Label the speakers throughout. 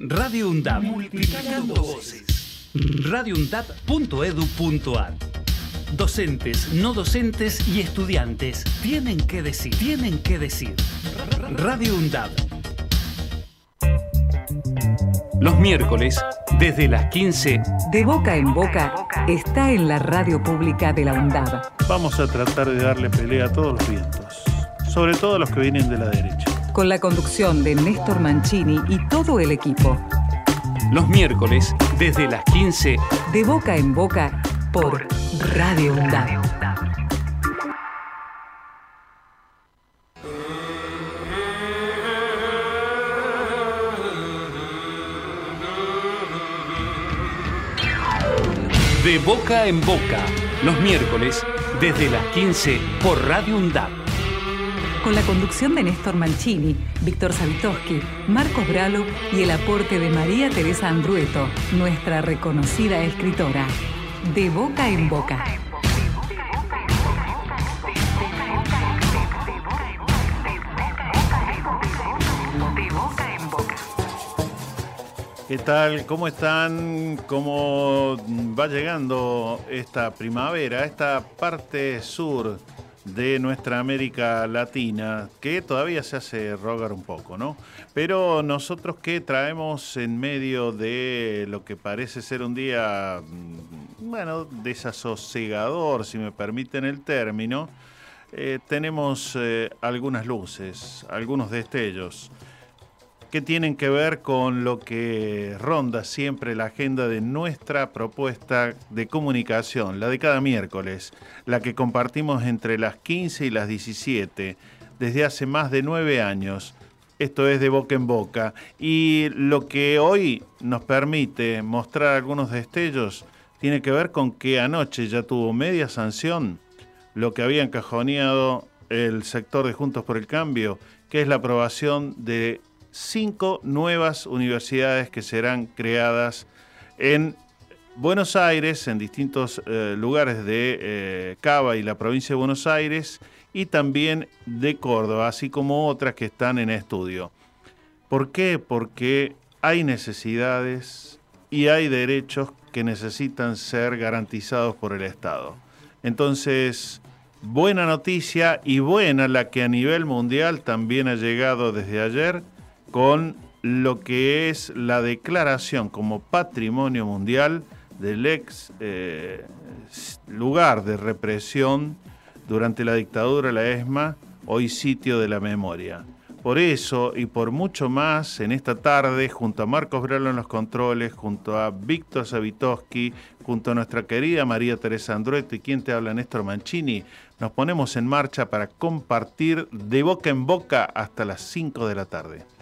Speaker 1: Radio UNDAP. Multiplicando voces. radioundap.edu.ar Docentes, no docentes y estudiantes tienen que decir, tienen que decir. Radio UNDAP. Los miércoles, desde las 15.
Speaker 2: De boca en boca, está en la radio pública de la UNDAB.
Speaker 3: Vamos a tratar de darle pelea a todos los vientos, sobre todo a los que vienen de la derecha.
Speaker 2: Con la conducción de Néstor Mancini y todo el equipo.
Speaker 1: Los miércoles, desde las 15.
Speaker 2: De boca en boca, por Radio UNDAB.
Speaker 1: De boca en boca, los miércoles, desde las 15 por Radio UNDAP.
Speaker 2: Con la conducción de Néstor Mancini, Víctor Savitoski, Marcos Bralo y el aporte de María Teresa Andrueto, nuestra reconocida escritora. De boca en boca.
Speaker 3: ¿Qué tal? ¿Cómo están? ¿Cómo va llegando esta primavera, esta parte sur de nuestra América Latina, que todavía se hace rogar un poco, ¿no? Pero nosotros que traemos en medio de lo que parece ser un día, mm, bueno, desasosegador, si me permiten el término, eh, tenemos eh, algunas luces, algunos destellos que tienen que ver con lo que ronda siempre la agenda de nuestra propuesta de comunicación, la de cada miércoles, la que compartimos entre las 15 y las 17 desde hace más de nueve años. Esto es de boca en boca. Y lo que hoy nos permite mostrar algunos destellos tiene que ver con que anoche ya tuvo media sanción lo que había encajoneado el sector de Juntos por el Cambio, que es la aprobación de cinco nuevas universidades que serán creadas en Buenos Aires, en distintos eh, lugares de eh, Cava y la provincia de Buenos Aires, y también de Córdoba, así como otras que están en estudio. ¿Por qué? Porque hay necesidades y hay derechos que necesitan ser garantizados por el Estado. Entonces, buena noticia y buena la que a nivel mundial también ha llegado desde ayer con lo que es la declaración como patrimonio mundial del ex eh, lugar de represión durante la dictadura, la ESMA, hoy sitio de la memoria. Por eso y por mucho más, en esta tarde, junto a Marcos Bralo en los controles, junto a Víctor Savitoski, junto a nuestra querida María Teresa Andrueto y quien te habla, Néstor Mancini, nos ponemos en marcha para compartir de boca en boca hasta las 5 de la tarde.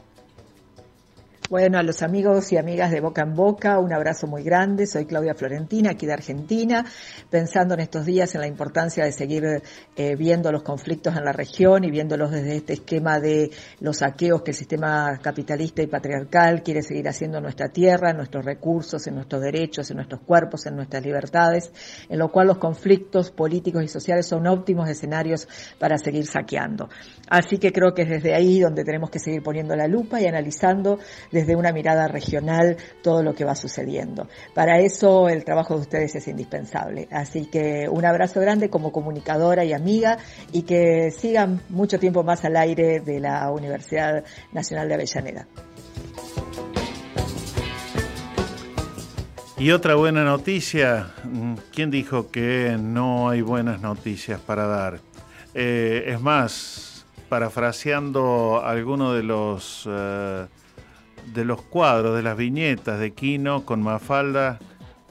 Speaker 4: Bueno, a los amigos y amigas de Boca en Boca, un abrazo muy grande. Soy Claudia Florentina, aquí de Argentina, pensando en estos días en la importancia de seguir eh, viendo los conflictos en la región y viéndolos desde este esquema de los saqueos que el sistema capitalista y patriarcal quiere seguir haciendo en nuestra tierra, en nuestros recursos, en nuestros derechos, en nuestros cuerpos, en nuestras libertades, en lo cual los conflictos políticos y sociales son óptimos escenarios para seguir saqueando. Así que creo que es desde ahí donde tenemos que seguir poniendo la lupa y analizando desde una mirada regional todo lo que va sucediendo. Para eso el trabajo de ustedes es indispensable. Así que un abrazo grande como comunicadora y amiga y que sigan mucho tiempo más al aire de la Universidad Nacional de Avellaneda.
Speaker 3: Y otra buena noticia, ¿quién dijo que no hay buenas noticias para dar? Eh, es más, parafraseando alguno de los eh, de los cuadros, de las viñetas de Quino con Mafalda,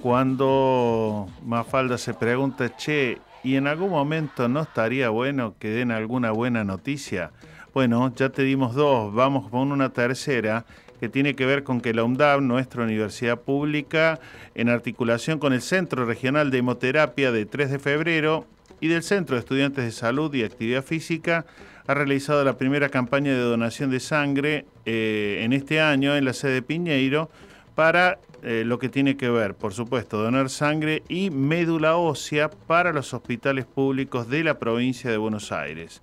Speaker 3: cuando Mafalda se pregunta, che, ¿y en algún momento no estaría bueno que den alguna buena noticia? Bueno, ya te dimos dos, vamos con una tercera que tiene que ver con que la UNDAB, nuestra universidad pública, en articulación con el Centro Regional de Hemoterapia de 3 de febrero y del Centro de Estudiantes de Salud y Actividad Física, ha realizado la primera campaña de donación de sangre eh, en este año en la sede de Piñeiro para eh, lo que tiene que ver, por supuesto, donar sangre y médula ósea para los hospitales públicos de la provincia de Buenos Aires.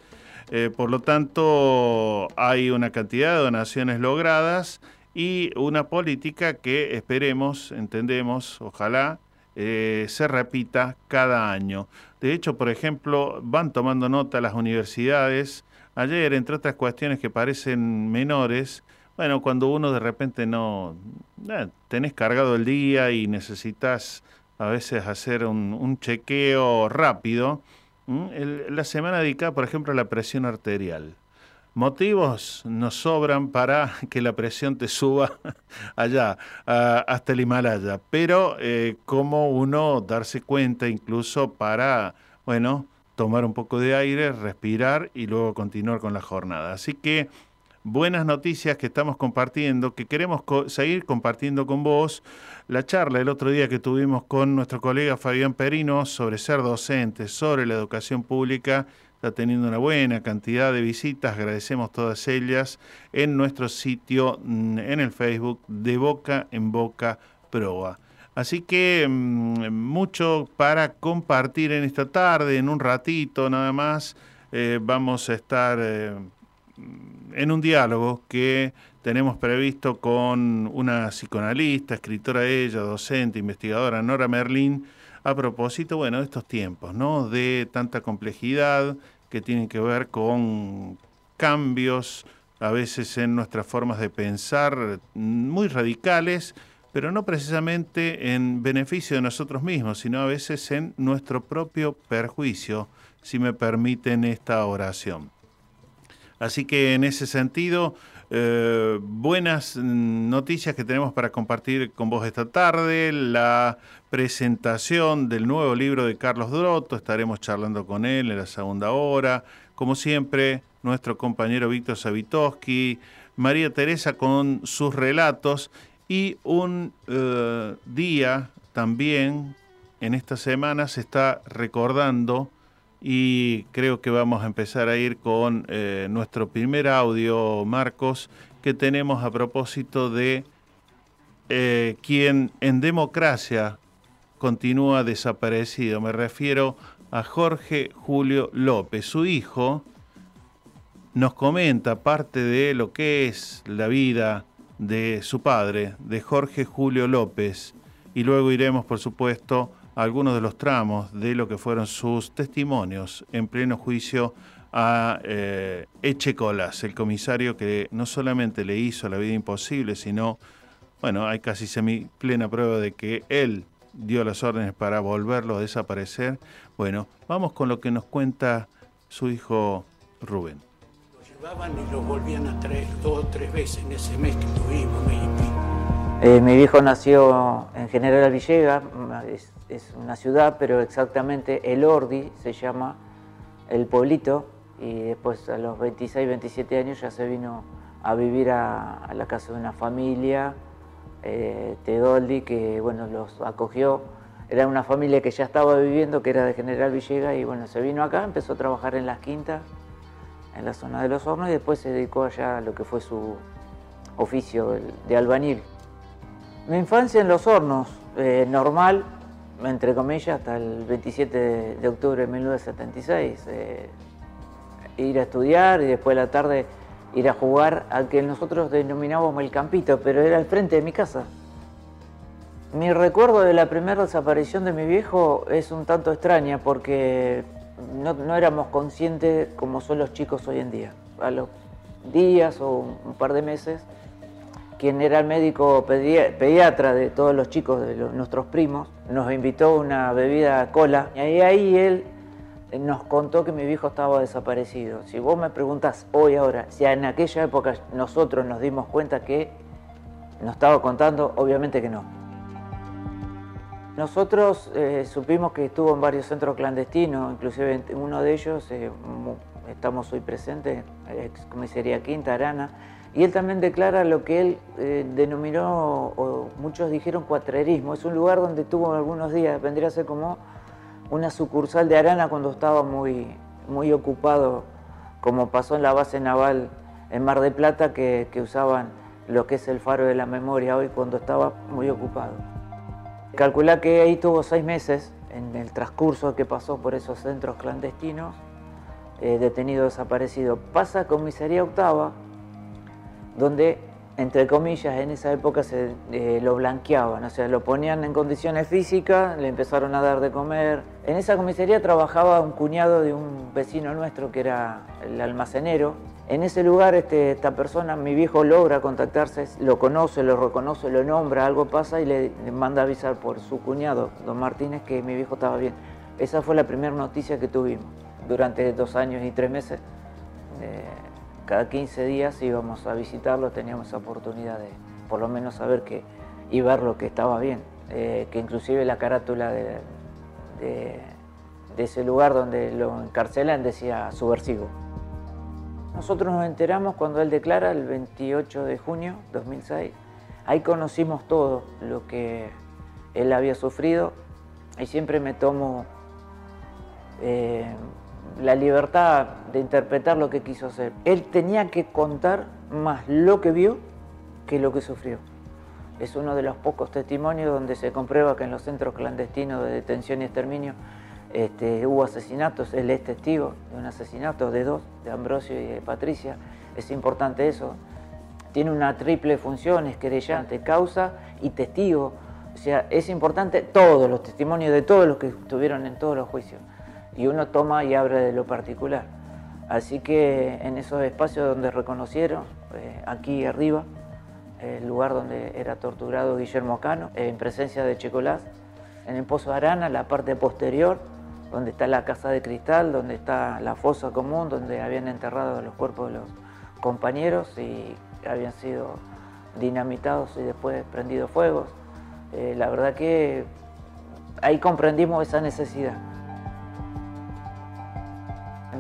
Speaker 3: Eh, por lo tanto, hay una cantidad de donaciones logradas y una política que esperemos, entendemos, ojalá, se repita cada año. De hecho, por ejemplo, van tomando nota las universidades. Ayer, entre otras cuestiones que parecen menores, bueno, cuando uno de repente no eh, tenés cargado el día y necesitas a veces hacer un, chequeo rápido, la semana dedicada, por ejemplo, a la presión arterial. Motivos nos sobran para que la presión te suba allá, hasta el Himalaya, pero eh, como uno darse cuenta incluso para, bueno, tomar un poco de aire, respirar y luego continuar con la jornada. Así que buenas noticias que estamos compartiendo, que queremos seguir compartiendo con vos. La charla el otro día que tuvimos con nuestro colega Fabián Perino sobre ser docente, sobre la educación pública, está teniendo una buena cantidad de visitas, agradecemos todas ellas en nuestro sitio, mm, en el Facebook de Boca en Boca Proa. Así que mm, mucho para compartir en esta tarde, en un ratito nada más. Eh, vamos a estar eh, en un diálogo que tenemos previsto con una psicoanalista, escritora ella, docente, investigadora, Nora Merlin, a propósito, bueno, de estos tiempos, ¿no? De tanta complejidad que tienen que ver con cambios a veces en nuestras formas de pensar muy radicales, pero no precisamente en beneficio de nosotros mismos, sino a veces en nuestro propio perjuicio, si me permiten esta oración. Así que en ese sentido, eh, buenas noticias que tenemos para compartir con vos esta tarde. La presentación del nuevo libro de Carlos Droto. Estaremos charlando con él en la segunda hora. Como siempre, nuestro compañero Víctor Savitoski, María Teresa con sus relatos y un eh, día también en esta semana se está recordando y creo que vamos a empezar a ir con eh, nuestro primer audio, Marcos, que tenemos a propósito de eh, quien en democracia continúa desaparecido. Me refiero a Jorge Julio López. Su hijo nos comenta parte de lo que es la vida de su padre, de Jorge Julio López, y luego iremos, por supuesto, algunos de los tramos de lo que fueron sus testimonios en pleno juicio a eh, Echecolas, el comisario que no solamente le hizo la vida imposible, sino, bueno, hay casi semi plena prueba de que él dio las órdenes para volverlo a desaparecer. Bueno, vamos con lo que nos cuenta su hijo Rubén.
Speaker 5: Y lo volvían a traer dos o tres veces en ese mes que tuvimos,
Speaker 6: eh, mi viejo nació en General Villegas, es, una ciudad, pero exactamente el Ordi se llama el pueblito, y después a los 26, 27 años ya se vino a vivir a, la casa de una familia, eh, Tedoldi, que bueno, los acogió. Era una familia que ya estaba viviendo, que era de General Villegas, y bueno, se vino acá, empezó a trabajar en las quintas, en la zona de los hornos, y después se dedicó allá a lo que fue su oficio de albañil. Mi infancia en los hornos, eh, normal, entre comillas, hasta el 27 de octubre de 1976. Eh, ir a estudiar y después de la tarde ir a jugar al que nosotros denominábamos el campito, pero era al frente de mi casa. Mi recuerdo de la primera desaparición de mi viejo es un tanto extraña porque no, éramos conscientes como son los chicos hoy en día. A los días o un par de meses quien era el médico pediatra de todos los chicos, de nuestros primos, nos invitó una bebida cola y ahí, él nos contó que mi viejo estaba desaparecido. Si vos me preguntas hoy, ahora, si en aquella época nosotros nos dimos cuenta que nos estaba contando, obviamente que no. Nosotros eh, supimos que estuvo en varios centros clandestinos, inclusive uno de ellos eh, estamos hoy presentes, ex comisaría Quinta Arana, y él también declara lo que él eh, denominó, o muchos dijeron cuatrerismo. Es un lugar donde tuvo algunos días, vendría a ser como una sucursal de Arana cuando estaba muy, muy ocupado, como pasó en la base naval en Mar de Plata, que usaban lo que es el faro de la memoria hoy cuando estaba muy ocupado. Calcula que ahí tuvo seis meses en el transcurso que pasó por esos centros clandestinos, eh, detenido desaparecido. Pasa a comisaría octava, donde entre comillas, en esa época se eh, lo blanqueaban, o sea, lo ponían en condiciones físicas, le empezaron a dar de comer. En esa comisaría trabajaba un cuñado de un vecino nuestro que era el almacenero. En ese lugar este, esta persona, mi viejo logra contactarse, lo conoce, lo reconoce, lo nombra, algo pasa y le, manda a avisar por su cuñado, don Martínez, que mi viejo estaba bien. Esa fue la primera noticia que tuvimos durante dos años y tres meses. Eh, cada 15 días íbamos a visitarlo, teníamos esa oportunidad de por lo menos saber que y ver lo que estaba bien, eh, que inclusive la carátula de, ese lugar donde lo encarcelan decía subversivo. Nosotros nos enteramos cuando él declara el 28 de junio 2006. Ahí conocimos todo lo que él había sufrido y siempre me tomo eh, la libertad de interpretar lo que quiso hacer. Él tenía que contar más lo que vio que lo que sufrió. Es uno de los pocos testimonios donde se comprueba que en los centros clandestinos de detención y exterminio este, hubo asesinatos. Él es testigo de un asesinato de dos, de Ambrosio y de Patricia. Es importante eso. Tiene una triple función, es querellante, causa y testigo. O sea, es importante todos los testimonios de todos los que estuvieron en todos los juicios y uno toma y abre de lo particular. Así que en esos espacios donde reconocieron, eh, aquí arriba, el lugar donde era torturado Guillermo Cano, en presencia de Checolás, en el Pozo Arana, la parte posterior, donde está la casa de cristal, donde está la fosa común, donde habían enterrado los cuerpos de los compañeros y habían sido dinamitados y después prendidos fuegos. Eh, la verdad que ahí comprendimos esa necesidad.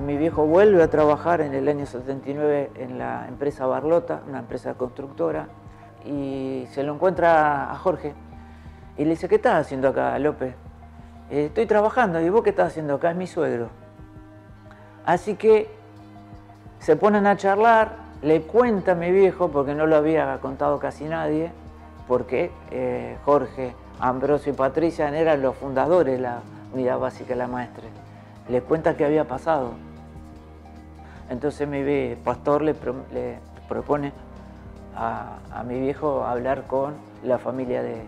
Speaker 6: Mi viejo vuelve a trabajar en el año 79 en la empresa Barlota, una empresa constructora, y se lo encuentra a Jorge y le dice, ¿qué estás haciendo acá, López? Eh, estoy trabajando, ¿y vos qué estás haciendo acá? Es mi suegro. Así que se ponen a charlar, le cuenta a mi viejo, porque no lo había contado casi nadie, porque eh, Jorge, Ambrosio y Patricia eran los fundadores de la unidad básica de la maestra. Le cuenta qué había pasado. Entonces mi pastor le, propone a, mi viejo hablar con la familia de,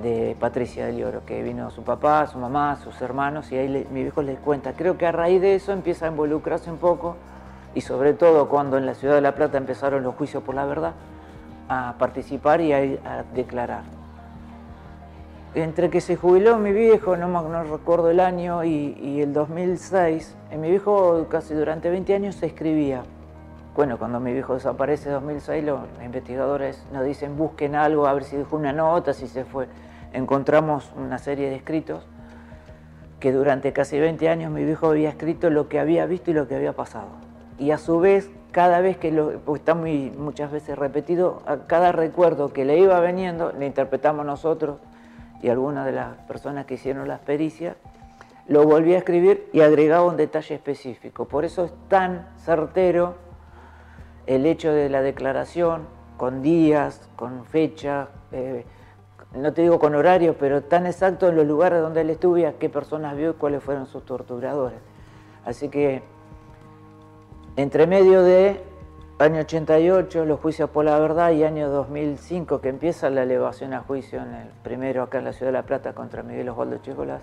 Speaker 6: de Patricia del Oro, que vino su papá, su mamá, sus hermanos, y ahí mi viejo les cuenta. Creo que a raíz de eso empieza a involucrarse un poco, y sobre todo cuando en la ciudad de La Plata empezaron los juicios por la verdad, a participar y a declarar entre que se jubiló mi viejo, no, no recuerdo el año, y, el 2006, en mi viejo casi durante 20 años se escribía. Bueno, cuando mi viejo desaparece en 2006, los investigadores nos dicen busquen algo, a ver si dejó una nota, si se fue. Encontramos una serie de escritos que durante casi 20 años mi viejo había escrito lo que había visto y lo que había pasado. Y a su vez, cada vez que lo, pues está muy, muchas veces repetido, a cada recuerdo que le iba veniendo, le interpretamos nosotros y algunas de las personas que hicieron las pericias, lo volví a escribir y agregaba un detalle específico. Por eso es tan certero el hecho de la declaración, con días, con fechas, eh, no te digo con horarios, pero tan exacto en los lugares donde él estuvo qué personas vio y cuáles fueron sus torturadores. Así que, entre medio de Año 88, los juicios por la verdad, y año 2005, que empieza la elevación a juicio, en el primero acá en la Ciudad de La Plata contra Miguel Osvaldo Chicolás.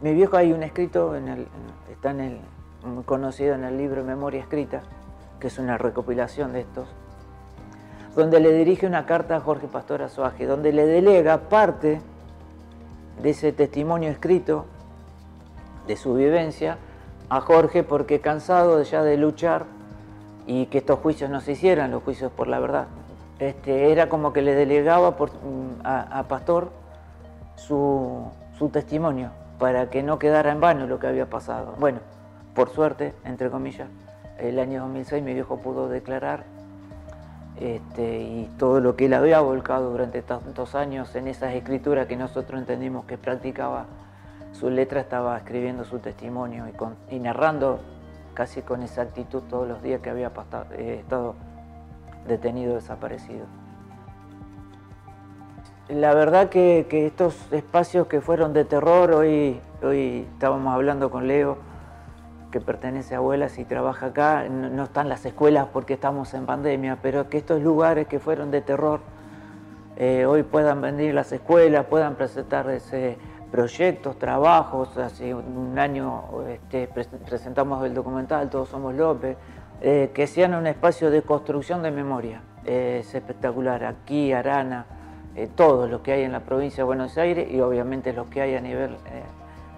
Speaker 6: Mi viejo hay un escrito, en está el, conocido en el libro Memoria Escrita, que es una recopilación de estos, donde le dirige una carta a Jorge Pastor Azuaje, donde le delega parte de ese testimonio escrito, de su vivencia, a Jorge, porque cansado ya de luchar, y que estos juicios no se hicieran, los juicios por la verdad. Este, era como que le delegaba mm, a, Pastor su, su, testimonio para que no quedara en vano lo que había pasado. Bueno, por suerte, entre comillas, el año 2006 mi viejo pudo declarar este, y todo lo que él había volcado durante tantos años en esas escrituras que nosotros entendimos que practicaba, su letra estaba escribiendo su testimonio y, narrando casi con exactitud todos los días que había eh, estado detenido, desaparecido. La verdad que, estos espacios que fueron de terror, hoy, hoy estábamos hablando con Leo, que pertenece a abuelas y trabaja acá, no, están las escuelas porque estamos en pandemia, pero que estos lugares que fueron de terror eh, hoy puedan venir las escuelas, puedan presentar ese proyectos, trabajos. Hace un año este, presentamos el documental Todos Somos López, eh, que sean un espacio de construcción de memoria. es espectacular. Aquí, Arana, eh, todo lo que hay en la provincia de Buenos Aires y obviamente los que hay a nivel eh,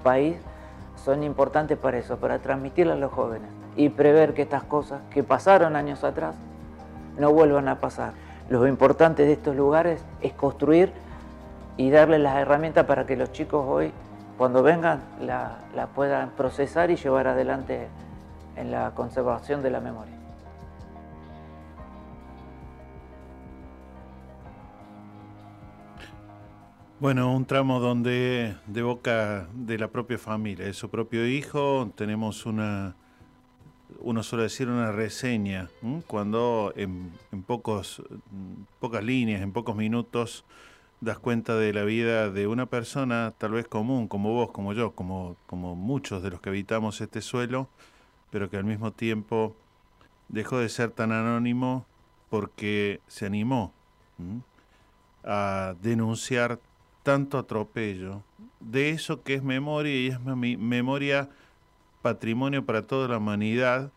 Speaker 6: país son importantes para eso, para transmitirle a los jóvenes y prever que estas cosas que pasaron años atrás no vuelvan a pasar. Lo importante de estos lugares es construir y darles las herramientas para que los chicos hoy, cuando vengan, la, puedan procesar y llevar adelante en la conservación de la memoria.
Speaker 3: Bueno, un tramo donde de boca de la propia familia, de su propio hijo, tenemos una, uno suele decir una reseña, cuando en, en, pocos, pocas líneas, en pocos minutos, das cuenta de la vida de una persona tal vez común, como vos, como yo, como, como muchos de los que habitamos este suelo, pero que al mismo tiempo dejó de ser tan anónimo porque se animó a denunciar tanto atropello de eso que es memoria y es memoria patrimonio para toda la humanidad,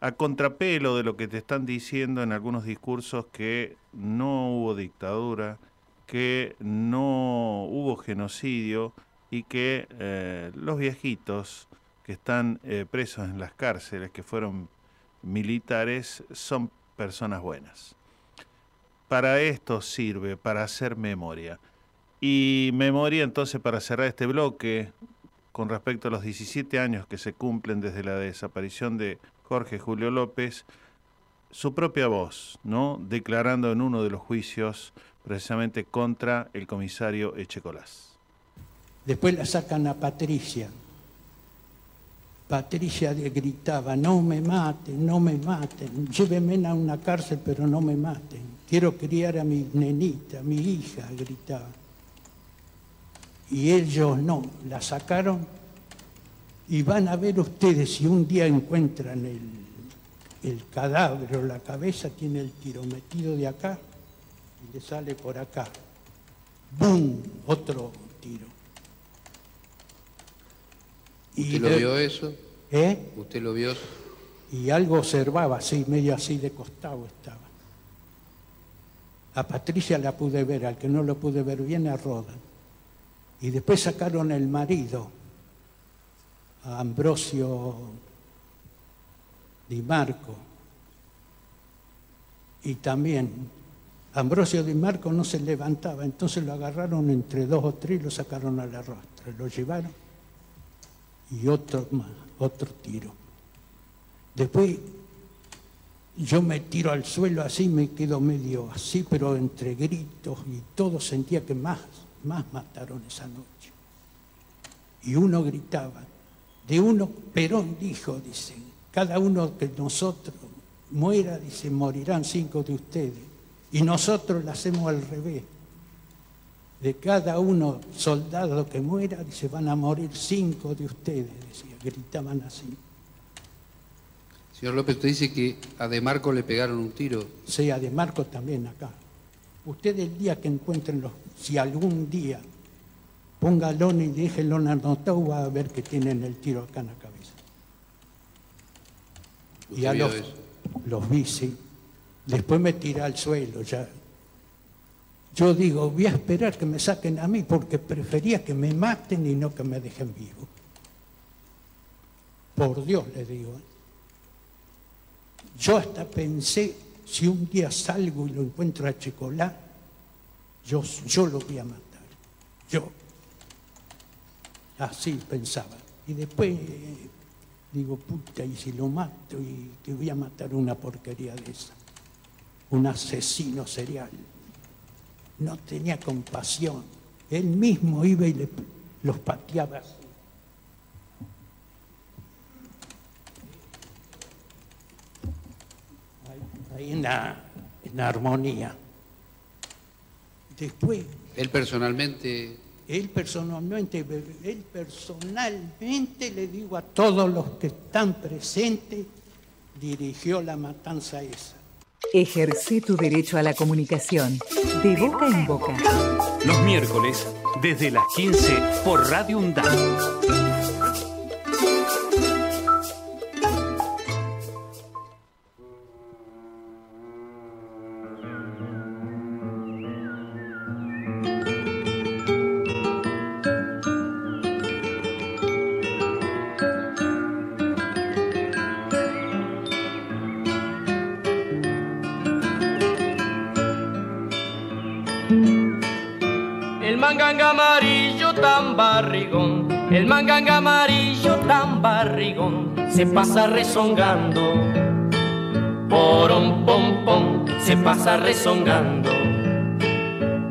Speaker 3: a contrapelo de lo que te están diciendo en algunos discursos que no hubo dictadura, que no hubo genocidio y que eh, los viejitos que están eh, presos en las cárceles, que fueron militares, son personas buenas. Para esto sirve, para hacer memoria. Y memoria entonces para cerrar este bloque con respecto a los 17 años que se cumplen desde la desaparición de Jorge Julio López, su propia voz, ¿no? declarando en uno de los juicios precisamente contra el comisario Echecolás.
Speaker 5: Después la sacan a Patricia. Patricia gritaba, no me maten, no me maten, llévenme a una cárcel pero no me maten. Quiero criar a mi nenita, a mi hija, gritaba. Y ellos no, la sacaron y van a ver ustedes si un día encuentran el, el cadáver o la cabeza, tiene el tiro metido de acá y le sale por acá. ¡Bum! Otro tiro.
Speaker 7: ¿Usted lo vio eso?
Speaker 5: ¿Eh?
Speaker 7: ¿Usted lo vio?
Speaker 5: Y algo observaba, así, medio así de costado estaba. A Patricia la pude ver, al que no lo pude ver bien a Roda. Y después sacaron el marido, a Ambrosio Di Marco. Y también Ambrosio Di Marco no se levantaba, entonces lo agarraron entre dos o tres y lo sacaron a la rostra, lo llevaron y otro más, otro tiro. Después yo me tiro al suelo así, me quedo medio así, pero entre gritos y todo sentía que más, más mataron esa noche. Y uno gritaba, de uno, Perón dijo, dice, cada uno que nosotros muera, dice, morirán cinco de ustedes. Y nosotros lo hacemos al revés. De cada uno soldado que muera, dice, van a morir cinco de ustedes, decía, gritaban así.
Speaker 7: Señor López, usted dice que a De Marco le pegaron un tiro.
Speaker 5: Sí, a De Marco también acá. Usted el día que encuentren los, si algún día póngalo y déjenlo anotado, va a ver que tienen el tiro acá en la cabeza. Y a los, los vi, sí. Después me tiré al suelo, ya. Yo digo, voy a esperar que me saquen a mí porque prefería que me maten y no que me dejen vivo. Por Dios le digo. Yo hasta pensé, si un día salgo y lo encuentro a Checolá, yo, yo lo voy a matar. Yo. Así pensaba. Y después digo, puta, y si lo mato y que voy a matar una porquería de esa un asesino serial. No tenía compasión. Él mismo iba y le, los pateaba Ahí, en, la, en armonía. Después.
Speaker 7: Él personalmente
Speaker 5: él personalmente, él personalmente le digo a todos los que están presentes, dirigió la matanza esa.
Speaker 2: Ejerce tu derecho a la comunicación de boca en boca.
Speaker 1: Los miércoles, desde las 15 por Radio UNDAD.
Speaker 8: Manganga amarillo tan barrigón se pasa rezongando. Por un pom pom se pasa rezongando.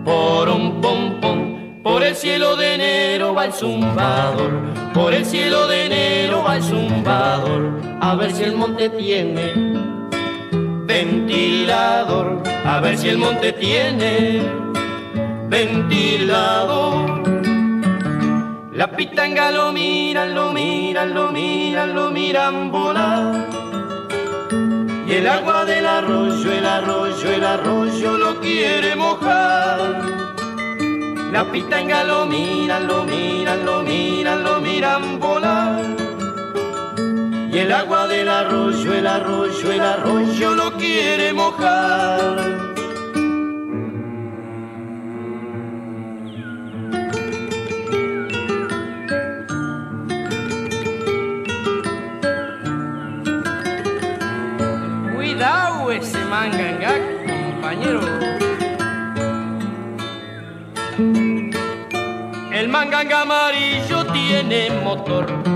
Speaker 8: Por un pom pom por el cielo de enero va el zumbador. Por el cielo de enero va el zumbador. A ver si el monte tiene ventilador. A ver si el monte tiene ventilador. La pitanga lo miran, lo miran, lo miran, lo miran volar. Y el agua del arroyo, el arroyo, el arroyo lo quiere mojar. La pitanga lo miran, lo miran, lo miran, lo miran volar. Y el agua del arroyo, el arroyo, el arroyo lo quiere mojar.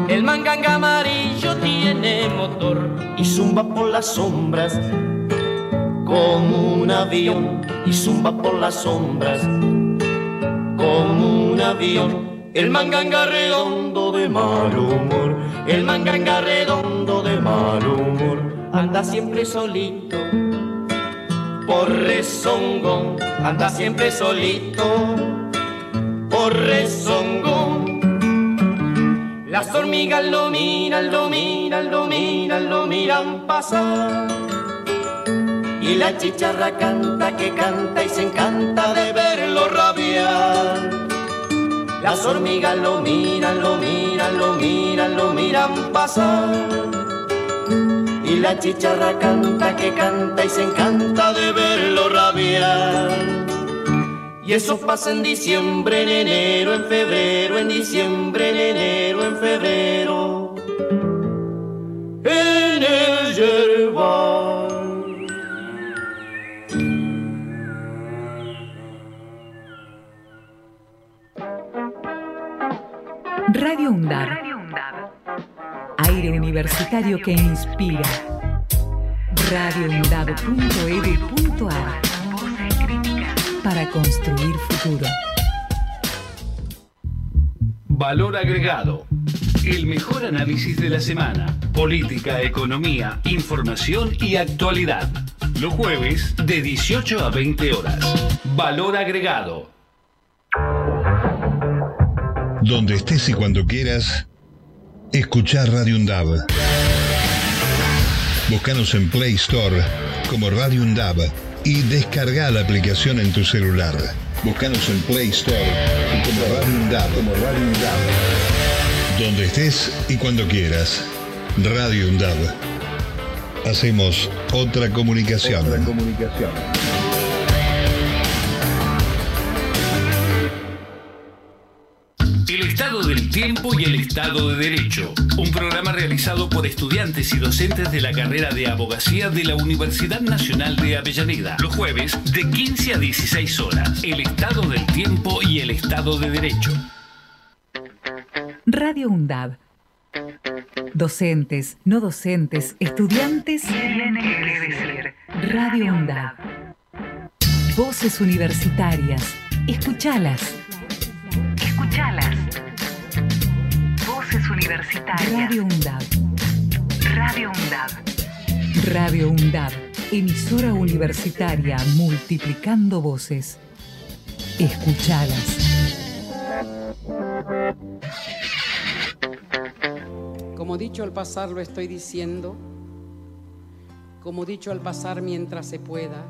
Speaker 8: El manganga amarillo tiene motor y zumba por las sombras como un avión. Y zumba por las sombras como un avión. El manganga redondo de mal humor, el manganga redondo de mal humor, anda siempre solito por rezongón, anda siempre solito, por rezongón. Las hormigas lo miran, lo miran, lo miran, lo miran pasar. Y la chicharra canta que canta y se encanta de verlo rabiar. Las hormigas lo miran, lo miran, lo miran, lo miran pasar y la chicharra canta que canta y se encanta de verlo rabiar. Y eso pasa en diciembre, en enero, en febrero, en diciembre, en enero, en febrero. En el yerbal.
Speaker 2: Radio UNDAD Aire universitario que inspira. radioundado.edu.ar Para construir futuro.
Speaker 1: Valor agregado. El mejor análisis de la semana. Política, economía, información y actualidad. Los jueves de 18 a 20 horas. Valor agregado.
Speaker 9: Donde estés y cuando quieras Escuchar Radio Undab. Búscanos en Play Store como Radio Undab y descarga la aplicación en tu celular. Búscanos en Play Store como Radio Undab. Como Radio Donde estés y cuando quieras. Radio Undab. Hacemos otra comunicación. Otra comunicación.
Speaker 1: Tiempo y el Estado de Derecho, un programa realizado por estudiantes y docentes de la carrera de abogacía de la Universidad Nacional de Avellaneda, los jueves de 15 a 16 horas. El Estado del Tiempo y el Estado de Derecho.
Speaker 2: Radio UNDAB. Docentes, no docentes, estudiantes tienen que decir. Radio UNDAB. Voces universitarias. Escuchalas. Escuchalas. Radio UNDAB. Radio UNDAB. Radio UNDAB. Emisora universitaria multiplicando voces. Escuchalas.
Speaker 10: Como dicho al pasar lo estoy diciendo, como dicho al pasar mientras se pueda,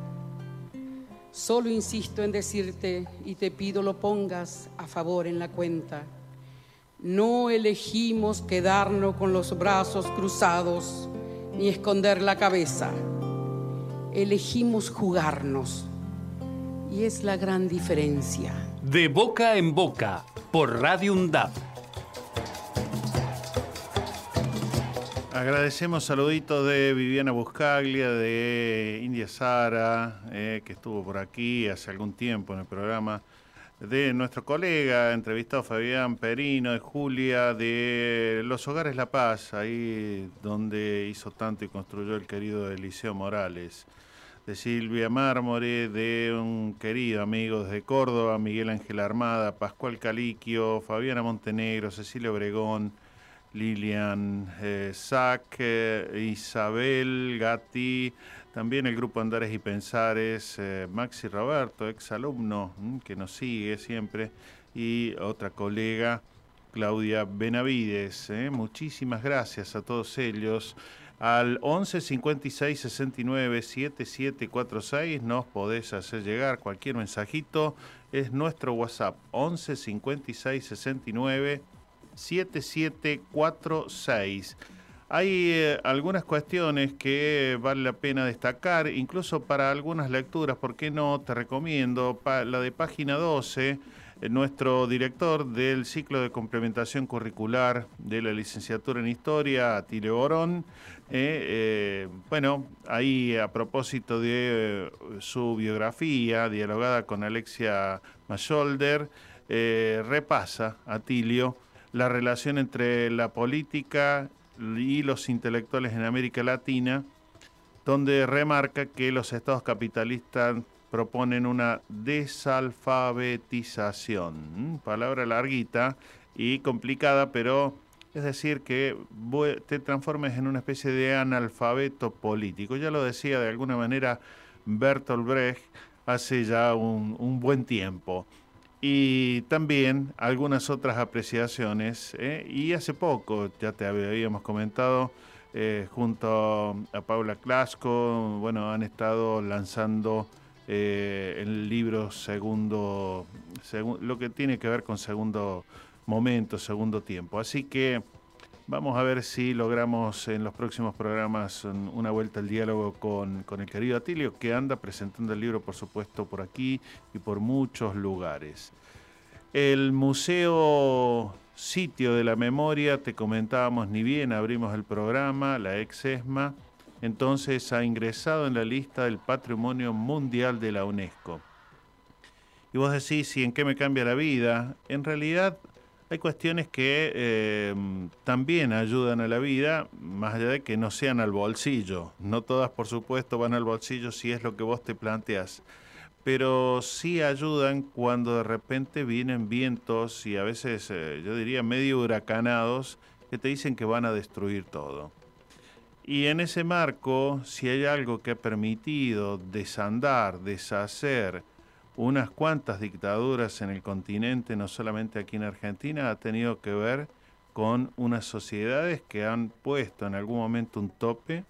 Speaker 10: solo insisto en decirte y te pido lo pongas a favor en la cuenta. No elegimos quedarnos con los brazos cruzados ni esconder la cabeza. Elegimos jugarnos. Y es la gran diferencia.
Speaker 1: De boca en boca, por Radio UNDAP.
Speaker 3: Agradecemos saluditos de Viviana Buscaglia, de India Sara, eh, que estuvo por aquí hace algún tiempo en el programa, de nuestro colega entrevistado Fabián Perino, de Julia, de Los Hogares La Paz, ahí donde hizo tanto y construyó el querido Eliseo Morales, de Silvia Mármore, de un querido amigo desde Córdoba, Miguel Ángel Armada, Pascual Caliquio, Fabiana Montenegro, Cecilia Obregón, Lilian eh, Sack, eh, Isabel Gatti, también el grupo Andares y Pensares, eh, Maxi Roberto, ex alumno mm, que nos sigue siempre, y otra colega, Claudia Benavides. Muchísimas gracias a todos ellos. Al 11 56 69 7746 nos podés hacer llegar cualquier mensajito. Es nuestro WhatsApp 11 56 69 7746. Hay eh, algunas cuestiones que vale la pena destacar, incluso para algunas lecturas, ¿por qué no? Te recomiendo la de página 12, eh, nuestro director del ciclo de complementación curricular de la licenciatura en Historia, Atilio Borón. Eh, bueno, ahí a propósito de su biografía, dialogada con Alexia Macholder, repasa, Atilio, la relación entre la política y los intelectuales en América Latina, donde remarca que los estados capitalistas proponen una desalfabetización. Palabra larguita y complicada, pero es decir, que te transformes en una especie de analfabeto político. Ya lo decía de alguna manera Bertolt Brecht hace ya un, un buen tiempo y también algunas otras apreciaciones. ¿eh? Y hace poco, ya te habíamos comentado, eh, junto a Paula Clasco, bueno, han estado lanzando eh, el libro segundo, lo que tiene que ver con segundo momento, segundo tiempo. Así que Vamos a ver si logramos en los próximos programas una vuelta al diálogo con, con, el querido Atilio, que anda presentando el libro, por supuesto, por aquí y por muchos lugares. El Museo Sitio de la Memoria, te comentábamos ni bien abrimos el programa, la ex ESMA, entonces ha ingresado en la lista del Patrimonio Mundial de la UNESCO. Y vos decís, ¿y en qué me cambia la vida? En realidad hay cuestiones que eh, también ayudan a la vida, más allá de que no sean al bolsillo. No todas, por supuesto, van al bolsillo si es lo que vos te planteas. Pero sí ayudan cuando de repente vienen vientos y a veces, eh, yo diría, medio huracanados, que te dicen que van a destruir todo. Y en ese marco, si hay algo que ha permitido desandar, deshacer, unas cuantas dictaduras en el continente, no solamente aquí en Argentina, ha tenido que ver con unas sociedades que han puesto en algún momento un tope,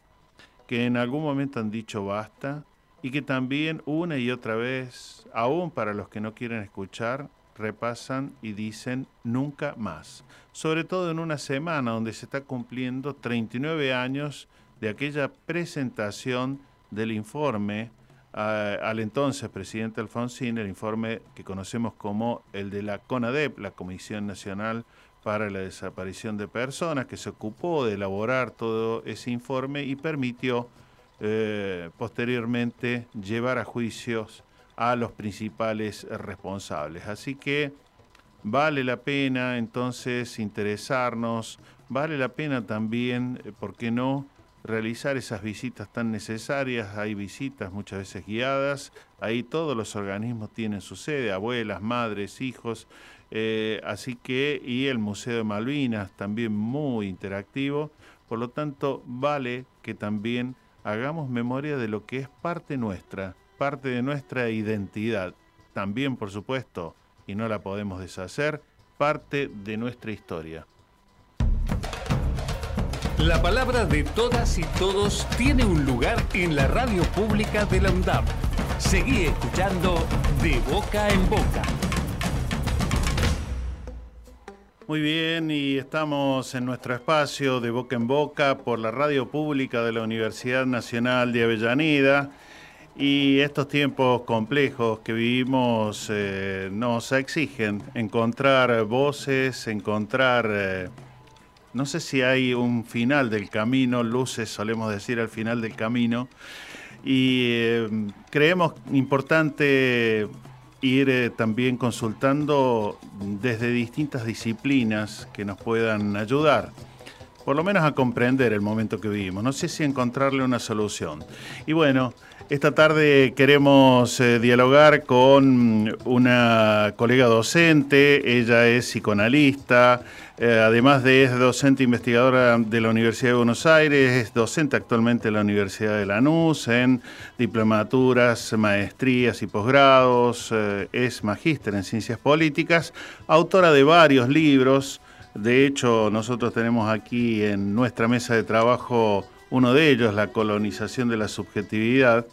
Speaker 3: que en algún momento han dicho basta y que también una y otra vez, aún para los que no quieren escuchar, repasan y dicen nunca más. Sobre todo en una semana donde se está cumpliendo 39 años de aquella presentación del informe al entonces presidente Alfonsín el informe que conocemos como el de la CONADEP, la Comisión Nacional para la Desaparición de Personas, que se ocupó de elaborar todo ese informe y permitió eh, posteriormente llevar a juicios a los principales responsables. Así que vale la pena entonces interesarnos, vale la pena también, eh, ¿por qué no?, realizar esas visitas tan necesarias. Hay visitas muchas veces guiadas, ahí todos los organismos tienen su sede, abuelas, madres, hijos, eh, así que, y el Museo de Malvinas también muy interactivo, por lo tanto vale que también hagamos memoria de lo que es parte nuestra, parte de nuestra identidad. También, por supuesto, y no la podemos deshacer, parte de nuestra historia.
Speaker 1: La palabra de todas y todos tiene un lugar en la radio pública de la UNDAP. Seguí escuchando De Boca en Boca.
Speaker 3: Muy bien, y estamos en nuestro espacio de Boca en Boca por la radio pública de la Universidad Nacional de Avellaneda. Y estos tiempos complejos que vivimos eh, nos exigen encontrar voces, encontrar, eh, no sé si hay un final del camino, luces solemos decir al final del camino, y eh, creemos importante ir eh, también consultando desde distintas disciplinas que nos puedan ayudar, por lo menos a comprender el momento que vivimos. No sé si encontrarle una solución. Y bueno, esta tarde queremos eh, dialogar con una colega docente, ella es psicoanalista, eh, además de es docente investigadora de la Universidad de Buenos Aires, es docente actualmente en la Universidad de Lanús en diplomaturas, maestrías y posgrados, eh, es magíster en ciencias políticas, autora de varios libros, de hecho nosotros tenemos aquí en nuestra mesa de trabajo uno de ellos, La colonización de la subjetividad,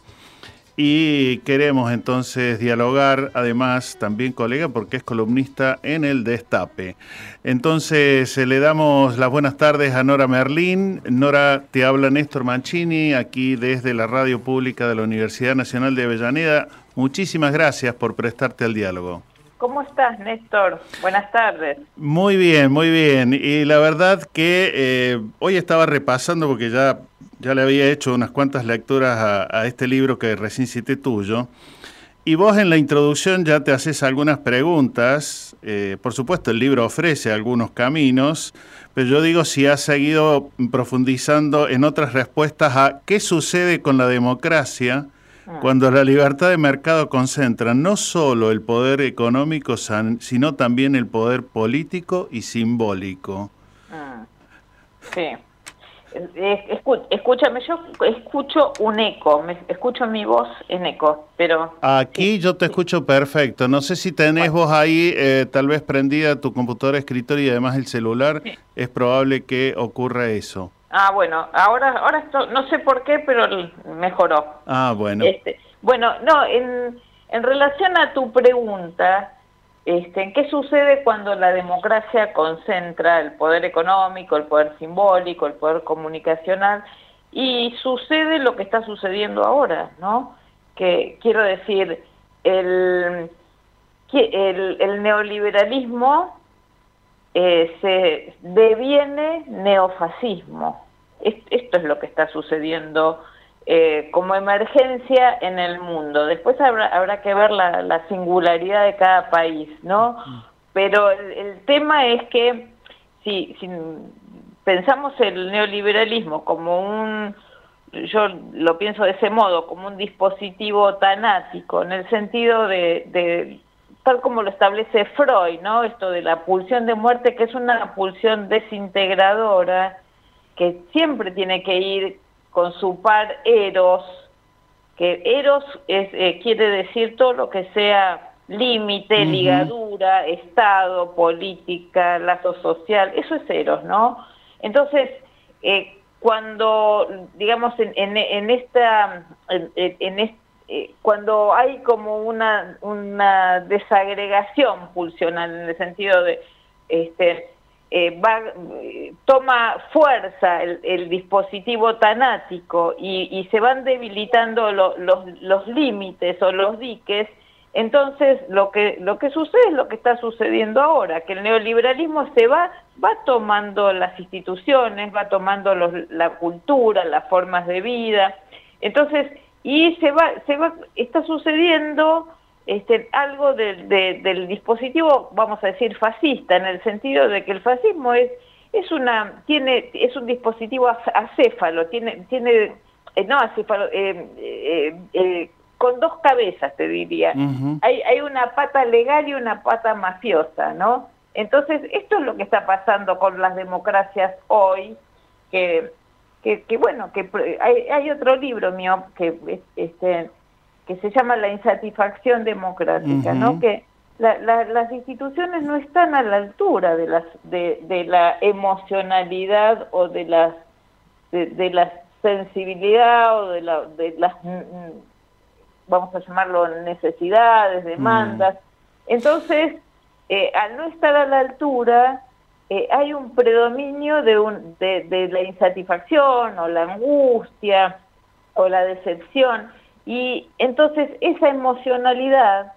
Speaker 3: y queremos entonces dialogar, además, también colega, porque es columnista en el Destape. Entonces, eh, le damos las buenas tardes a Nora Merlín. Nora, te habla Néstor Mancini, aquí desde la radio pública de la Universidad Nacional de Avellaneda. Muchísimas gracias por prestarte al diálogo.
Speaker 11: ¿Cómo estás, Néstor? Buenas tardes.
Speaker 3: Muy bien, muy bien. Y la verdad que eh, hoy estaba repasando, porque ya ya le había hecho unas cuantas lecturas a, este libro que recién cité tuyo. Y vos en la introducción ya te haces algunas preguntas. Eh, por supuesto, el libro ofrece algunos caminos, pero yo digo si has seguido profundizando en otras respuestas a qué sucede con la democracia. Cuando la libertad de mercado concentra no solo el poder económico, sino también el poder político y simbólico.
Speaker 11: Ah. Sí. Escúchame, yo escucho un eco, me, escucho mi voz en eco, pero...
Speaker 3: Aquí yo te escucho perfecto. No sé si tenés vos ahí eh, tal vez prendida tu computadora escritorio y además el celular. Es probable que ocurra eso.
Speaker 11: Ah, bueno, ahora, ahora esto, no sé por qué, pero mejoró.
Speaker 3: Ah, bueno.
Speaker 11: Este, bueno, no, en, en relación a tu pregunta, este, ¿Qué sucede cuando la democracia concentra el poder económico, el poder simbólico, el poder comunicacional? Y sucede lo que está sucediendo ahora, ¿no? Que quiero decir, el, el, neoliberalismo eh, se deviene neofascismo. Esto es lo que está sucediendo eh, como emergencia en el mundo. Después habrá, habrá que ver la, singularidad de cada país, ¿no? Pero el, tema es que si, si, pensamos el neoliberalismo como un, yo lo pienso de ese modo, como un dispositivo tanático, en el sentido de, de tal como lo establece Freud, ¿no? Esto de la pulsión de muerte, que es una pulsión desintegradora, que siempre tiene que ir con su par eros, que eros es, eh, quiere decir todo lo que sea límite, ligadura, estado, política, lazo social, eso es eros, ¿no? Entonces, eh, cuando, digamos, en, en, esta, en, eh, cuando hay como una, una desagregación pulsional en el sentido de, este, eh, va, toma fuerza el, dispositivo tanático y, se van debilitando los, los límites o los diques, entonces lo que, lo que sucede es lo que está sucediendo ahora, que el neoliberalismo se va, va tomando las instituciones, va tomando la cultura, las formas de vida, entonces, y se va, se va, está sucediendo este, algo del dispositivo, vamos a decir, fascista, en el sentido de que el fascismo es, es, una, tiene, es un dispositivo acéfalo, tiene, tiene eh, no acéfalo, eh, eh, con dos cabezas, te diría. hay, hay una pata legal y una pata mafiosa, ¿no? Entonces, esto es lo que está pasando con las democracias hoy, que, que, que bueno, que hay, hay otro libro mío que este que se llama la insatisfacción democrática, ¿no? Que, las instituciones no están a la altura de, las, de, la emocionalidad o de las de, la sensibilidad o de, la, de las, mm, mm, vamos a llamarlo, necesidades, demandas. Mm. Entonces, eh, al no estar a la altura, eh, hay un predominio de, un, de, de, la insatisfacción o la angustia o la decepción. Y entonces esa emocionalidad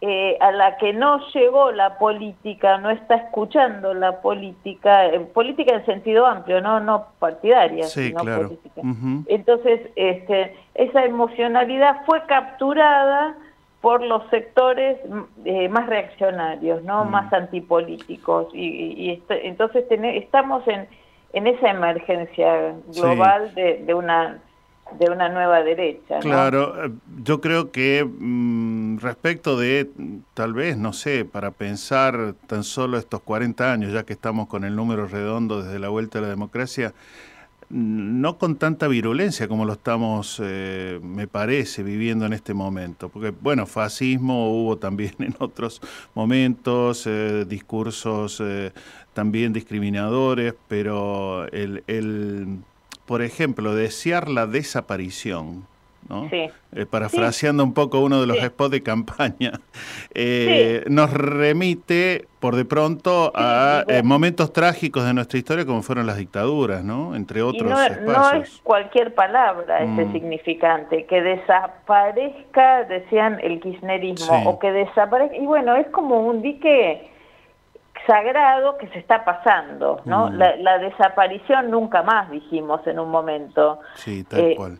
Speaker 11: eh, a la que no llegó la política, no está escuchando la política, política en sentido amplio, no no partidaria, sino política. Entonces, este, esa emocionalidad fue capturada por los sectores eh, más reaccionarios, no mm. más antipolíticos y, este, entonces estamos en, en esa emergencia global de, de una de una nueva derecha.
Speaker 3: Claro, eh, yo creo que mm, respecto de, tal vez, no sé, para pensar tan solo estos 40 años, ya que estamos con el número redondo desde la vuelta a la democracia, no con tanta virulencia como lo estamos, eh, me parece, viviendo en este momento. Porque, bueno, fascismo hubo también en otros momentos, eh, discursos también discriminadores, pero el, el por ejemplo, desear la desaparición, ¿no? Sí. Eh, parafraseando un poco uno de los spots de campaña, eh, nos remite por de pronto a eh, momentos trágicos de nuestra historia como fueron las dictaduras, ¿no? Entre otros
Speaker 11: no,
Speaker 3: espacios.
Speaker 11: No es cualquier palabra ese mm. significante, que desaparezca, decían el kirchnerismo, o que desaparezca, y bueno, es como un dique sagrado que se está pasando, ¿no? Mm. La, desaparición nunca más, dijimos en un momento.
Speaker 3: Sí, tal cual.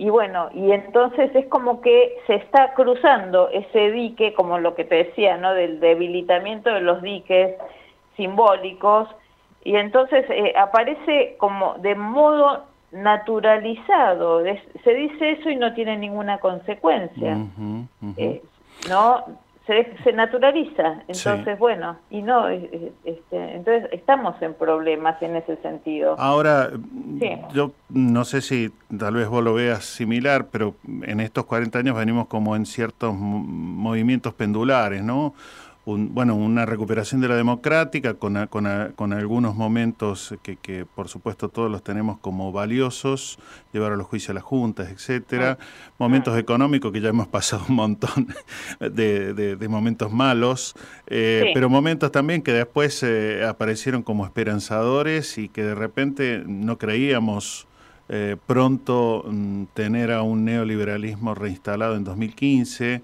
Speaker 11: Y bueno, y entonces es como que se está cruzando ese dique, como lo que te decía, ¿no? Del debilitamiento de los diques simbólicos, y entonces eh, aparece como de modo naturalizado, se dice eso y no tiene ninguna consecuencia, eh, ¿no? Se, naturaliza. Entonces, bueno, y no, este, entonces estamos en problemas en ese sentido.
Speaker 3: Ahora, yo no sé si tal vez vos lo veas similar, pero en estos 40 años venimos como en ciertos movimientos pendulares, ¿no? Bueno, una recuperación de la democrática con, con, algunos momentos que, que, por supuesto todos los tenemos como valiosos, llevar a los juicios a las juntas, etcétera, ah. momentos ah. económicos que ya hemos pasado un montón de, momentos malos, eh, pero momentos también que después eh, aparecieron como esperanzadores y que de repente no creíamos eh, pronto mm, tener a un neoliberalismo reinstalado en 2015.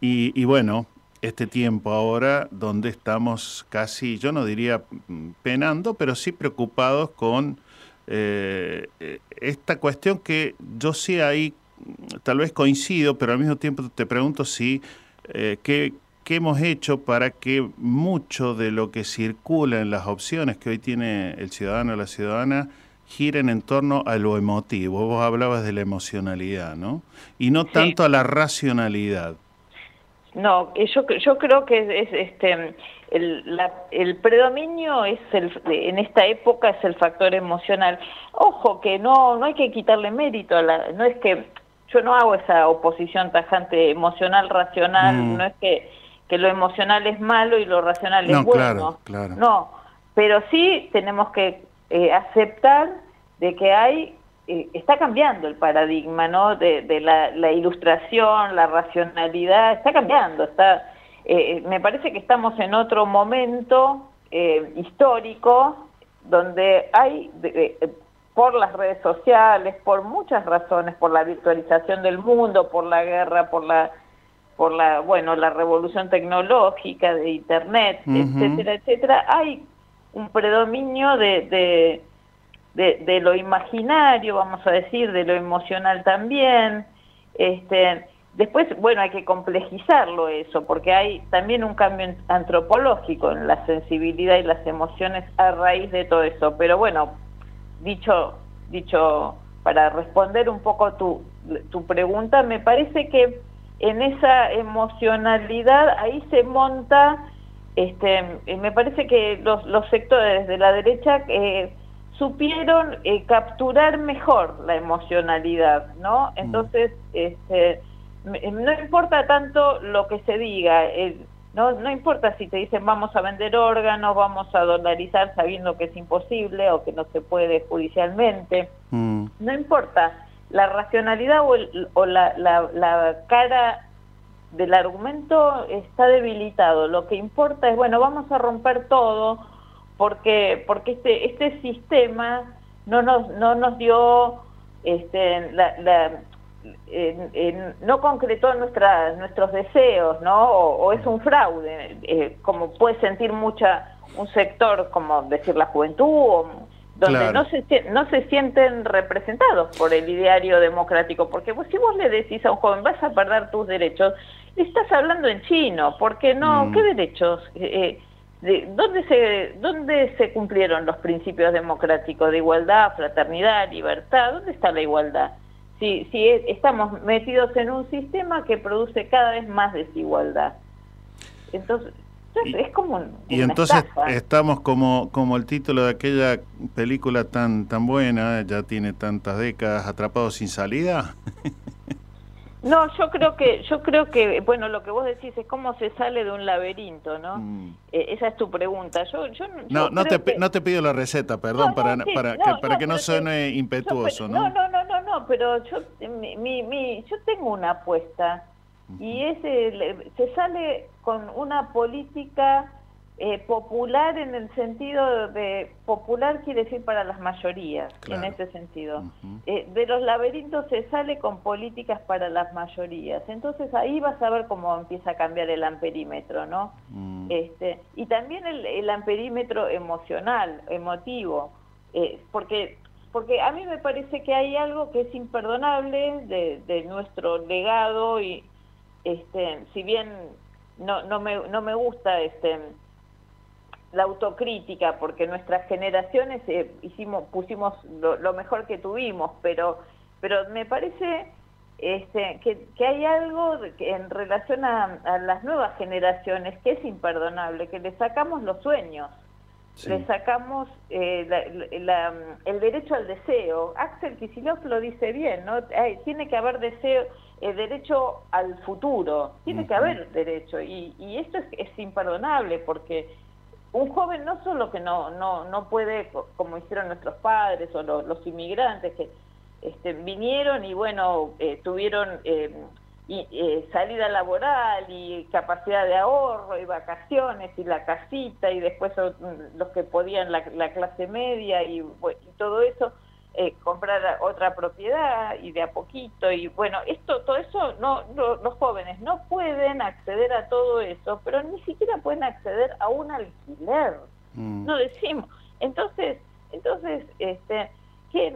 Speaker 3: Y, y, bueno, este tiempo ahora donde estamos casi, yo no diría penando, pero sí preocupados con eh, esta cuestión que yo sí ahí tal vez coincido, pero al mismo tiempo te pregunto si eh, ¿qué, hemos hecho para que mucho de lo que circula en las opciones que hoy tiene el ciudadano o la ciudadana giren en torno a lo emotivo. Vos hablabas de la emocionalidad, ¿no? Y no tanto a la racionalidad.
Speaker 11: No, yo, yo creo que es, este el, el predominio es el, en esta época es el factor emocional. Ojo que no no hay que quitarle mérito a la, no es que yo no hago esa oposición tajante emocional racional, mm. no es que, que lo emocional es malo y lo racional es bueno.
Speaker 3: Claro,
Speaker 11: No, pero sí tenemos que eh, aceptar de que hay eh, está cambiando el paradigma, ¿no? De, la, ilustración, la racionalidad, está cambiando, está, eh, me parece que estamos en otro momento eh, histórico donde hay, por las redes sociales, por muchas razones, por la virtualización del mundo, por la guerra, por la por la bueno la revolución tecnológica de internet etcétera etcétera hay un predominio de de, lo imaginario, vamos a decir, de lo emocional también. Este, después, bueno, hay que complejizarlo eso, porque hay también un cambio antropológico en la sensibilidad y las emociones a raíz de todo eso. Pero bueno, dicho, dicho para responder un poco tu, tu pregunta, me parece que en esa emocionalidad ahí se monta, este, me parece que los, los sectores de la derecha eh, supieron eh, capturar mejor la emocionalidad, ¿no? Mm. Entonces, este, no importa tanto lo que se diga, No, no importa si te dicen vamos a vender órganos, vamos a dolarizar sabiendo que es imposible o que no se puede judicialmente.
Speaker 3: Mm.
Speaker 11: No importa. La racionalidad o, el- o la, la- la cara del argumento está debilitado. Lo que importa es, bueno, vamos a romper todo porque porque este este sistema no nos no nos dio este la, la- en- en- no concretó nuestra, nuestros deseos, ¿no? O, o es un fraude, eh, como puede sentir mucha un sector, como decir la juventud, o- donde
Speaker 3: Claro.
Speaker 11: no se no se sienten representados por el ideario democrático, porque vos, si vos le decís a un joven vas a perder tus derechos, estás hablando en chino, porque no,
Speaker 3: Mm.
Speaker 11: ¿qué derechos? Eh, de- ¿dónde, se, ¿Dónde se cumplieron los principios democráticos de igualdad, fraternidad, libertad? ¿Dónde está la igualdad? Si, si estamos metidos en un sistema que produce cada vez más desigualdad. Entonces, es como un-
Speaker 3: Y entonces
Speaker 11: estafa.
Speaker 3: estamos como, como el título de aquella película tan, tan buena, ya tiene tantas décadas, Atrapados sin salida.
Speaker 11: No, yo creo que, yo creo que, bueno, lo que vos decís es cómo se sale de un laberinto, ¿no? Eh, esa es tu pregunta. Yo, yo,
Speaker 3: No,
Speaker 11: yo
Speaker 3: no te,
Speaker 11: que-
Speaker 3: no te pido la receta, perdón, para,
Speaker 11: sí,
Speaker 3: para,
Speaker 11: no,
Speaker 3: que,
Speaker 11: no,
Speaker 3: para que no suene
Speaker 11: yo,
Speaker 3: impetuoso,
Speaker 11: pero-
Speaker 3: ¿no?
Speaker 11: No, no, no, no, no, pero yo, mi, mi, mi- yo tengo una apuesta y es el- se sale con una política eh, popular en el sentido de popular quiere decir para las mayorías
Speaker 12: Claro.
Speaker 11: en ese sentido. Eh, de los laberintos se sale con políticas para las mayorías. Entonces ahí vas a ver cómo empieza a cambiar el amperímetro no este y también el, el amperímetro emocional emotivo. Eh, porque porque a mí me parece que hay algo que es imperdonable de, de nuestro legado y este si bien no no me no me gusta este la autocrítica porque nuestras generaciones eh, hicimos pusimos lo, lo mejor que tuvimos pero pero me parece este, que, que hay algo que en relación a, a las nuevas generaciones que es imperdonable que le sacamos los sueños le sacamos eh, la- la- el derecho al deseo. Axel Kicillof lo dice bien, ¿no? Hay- tiene que haber deseo, eh, derecho al futuro, tiene que haber derecho. Y, y esto es, es imperdonable porque un joven no solo que no, no, no puede, co- como hicieron nuestros padres o lo- los inmigrantes, que este, vinieron y bueno, eh, tuvieron eh, eh, salida laboral y capacidad de ahorro y vacaciones y la casita y después mm, los que podían la, la clase media y todo eso eh, comprar otra propiedad y de a poquito y bueno esto todo eso no, no- los jóvenes no pueden acceder a todo eso pero ni siquiera pueden acceder a un alquiler.
Speaker 3: Mm.
Speaker 11: no decimos. Entonces entonces este ¿qué,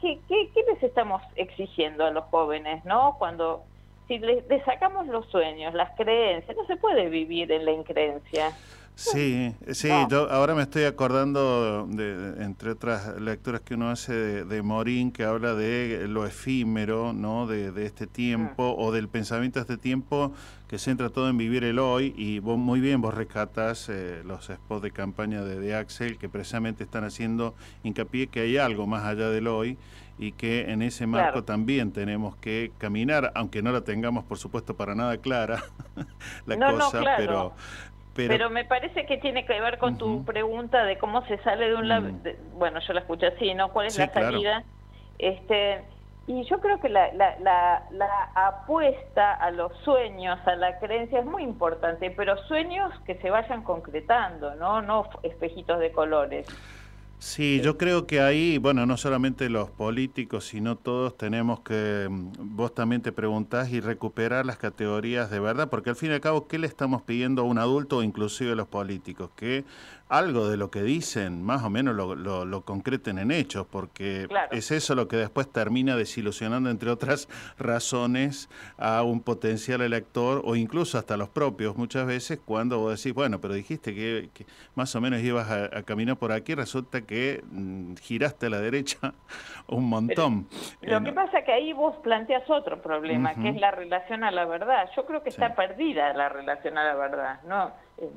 Speaker 11: qué, qué, qué les estamos exigiendo a los jóvenes no cuando si les, les sacamos los sueños las creencias no se puede vivir en la increencia
Speaker 3: Sí, sí, yo ahora me estoy acordando, de, entre otras lecturas que uno hace de, de Morín, que habla de lo efímero, ¿no? De, de este tiempo, o del pensamiento de este tiempo, que centra todo en vivir el hoy, y vos, muy bien vos rescatás eh, los spots de campaña de, de Axel, que precisamente están haciendo hincapié que hay algo más allá del hoy, y que en ese marco
Speaker 11: Claro.
Speaker 3: también tenemos que caminar, aunque no la tengamos, por supuesto, para nada clara la
Speaker 11: No, no,
Speaker 3: cosa,
Speaker 11: claro.
Speaker 3: pero...
Speaker 11: Pero, me parece que tiene que ver con tu pregunta de cómo se sale de un lab- de- bueno, yo la escuché así, ¿no? ¿Cuál es
Speaker 3: Mm. Sí,
Speaker 11: la
Speaker 3: claro.
Speaker 11: salida? Este, y yo creo que la, la, la, la apuesta a los sueños, a la creencia es muy importante, pero sueños que se vayan concretando, ¿no? No espejitos de colores.
Speaker 3: Sí, yo creo que ahí, bueno, no solamente los políticos, sino todos tenemos que, mm, vos también te preguntás y recuperar las categorías de verdad, porque al fin y al cabo, ¿qué le estamos pidiendo a un adulto o inclusive a los políticos? Que algo de lo que dicen más o menos lo, lo, lo concreten en hechos, porque
Speaker 11: Claro.
Speaker 3: es eso lo que después termina desilusionando, entre otras razones, a un potencial elector o incluso hasta los propios muchas veces cuando vos decís, bueno, pero dijiste que, que más o menos ibas a, a caminar por aquí, resulta que mm, giraste a la derecha un montón.
Speaker 11: Lo
Speaker 3: Eh,
Speaker 11: que pasa que ahí vos planteas otro problema, que es la relación a la verdad. Yo creo que está perdida la relación a la verdad, ¿no? Eh,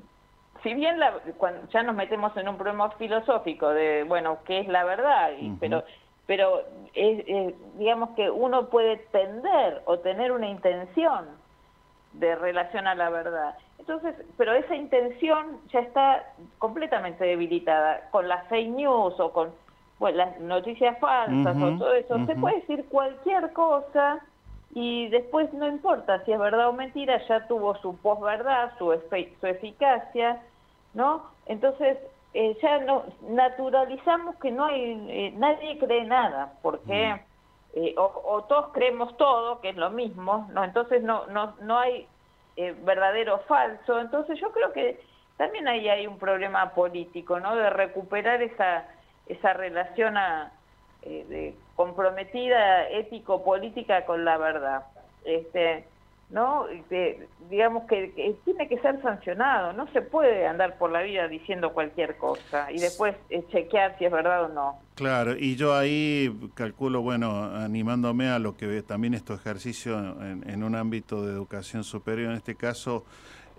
Speaker 11: si bien la, cuando ya nos metemos en un problema filosófico de, bueno, ¿qué es la verdad? Y-. Pero, pero es- es- digamos que uno puede tender o tener una intención de relación a la verdad. Entonces, pero esa intención ya está completamente debilitada con las fake news o con las noticias falsas o todo eso. Se puede decir cualquier cosa y después no importa si es verdad o mentira, ya tuvo su posverdad, su, su eficacia, ¿no? Entonces, eh, ya no naturalizamos que no hay, eh, nadie cree nada, porque eh, o, todos creemos todo, que es lo mismo, ¿no? Entonces no, no, no hay verdadero o falso, entonces yo creo que también ahí hay un problema político, ¿no? De recuperar esa, esa relación a, de comprometida ético-política con la verdad. Este, ¿no? digamos que, tiene que ser sancionado, no se puede andar por la vida diciendo cualquier cosa y después eh, chequear si es verdad o no.
Speaker 3: Claro, y yo ahí calculo, bueno, animándome a lo que también esto ejercicio en, un ámbito de educación superior, en este caso,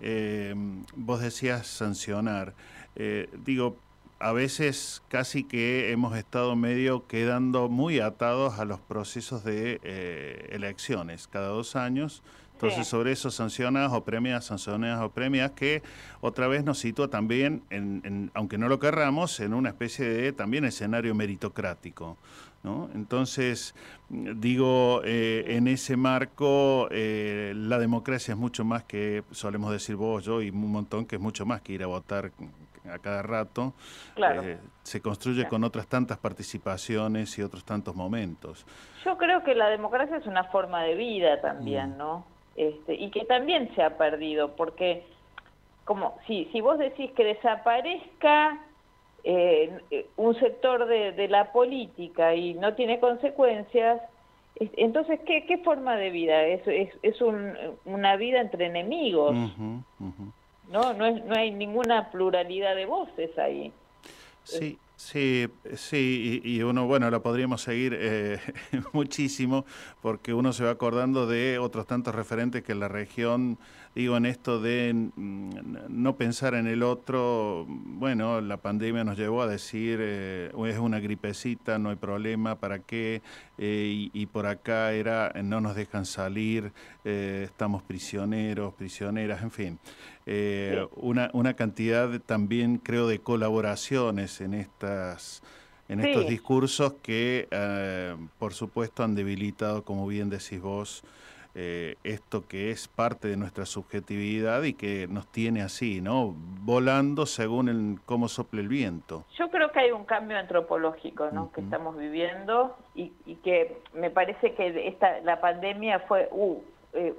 Speaker 3: eh, vos decías sancionar. Eh, digo, a veces casi que hemos estado medio quedando muy atados a los procesos de eh, elecciones cada dos años. Entonces, sobre eso sancionas o premias, sancionas o premias, que otra vez nos sitúa también, en, aunque no lo querramos, en una especie de también escenario meritocrático. ¿no? Entonces, digo, eh, en ese marco, eh, la democracia es mucho más que, solemos decir vos, yo y un montón, que es mucho más que ir a votar a cada rato, eh, se construye con otras tantas participaciones y otros tantos momentos.
Speaker 11: Yo creo que la democracia es una forma de vida también, mm. ¿no? Este, y que también se ha perdido, porque como si, si vos decís que desaparezca eh, un sector de, la política y no tiene consecuencias, entonces, ¿qué, qué forma de vida? Es, es, es una vida entre enemigos. ¿No? No, es, no hay ninguna pluralidad de voces ahí.
Speaker 3: Sí, sí, sí, y, uno, bueno, la podríamos seguir eh, muchísimo porque uno se va acordando de otros tantos referentes que la región digo, en esto de mm, no pensar en el otro, bueno, la pandemia nos llevó a decir, eh, es una gripecita, no hay problema, ¿para qué? Eh, y, por acá era, no nos dejan salir, eh, estamos prisioneros, prisioneras, en fin. una, una cantidad también, creo, de colaboraciones en estas en estos discursos que, por supuesto, han debilitado, como bien decís vos, eh, esto que es parte de nuestra subjetividad y que nos tiene así, ¿no? Volando según el, cómo sople el viento.
Speaker 11: Yo creo que hay un cambio antropológico, ¿no? Que estamos viviendo y, que me parece que esta la pandemia fue, uh, eh,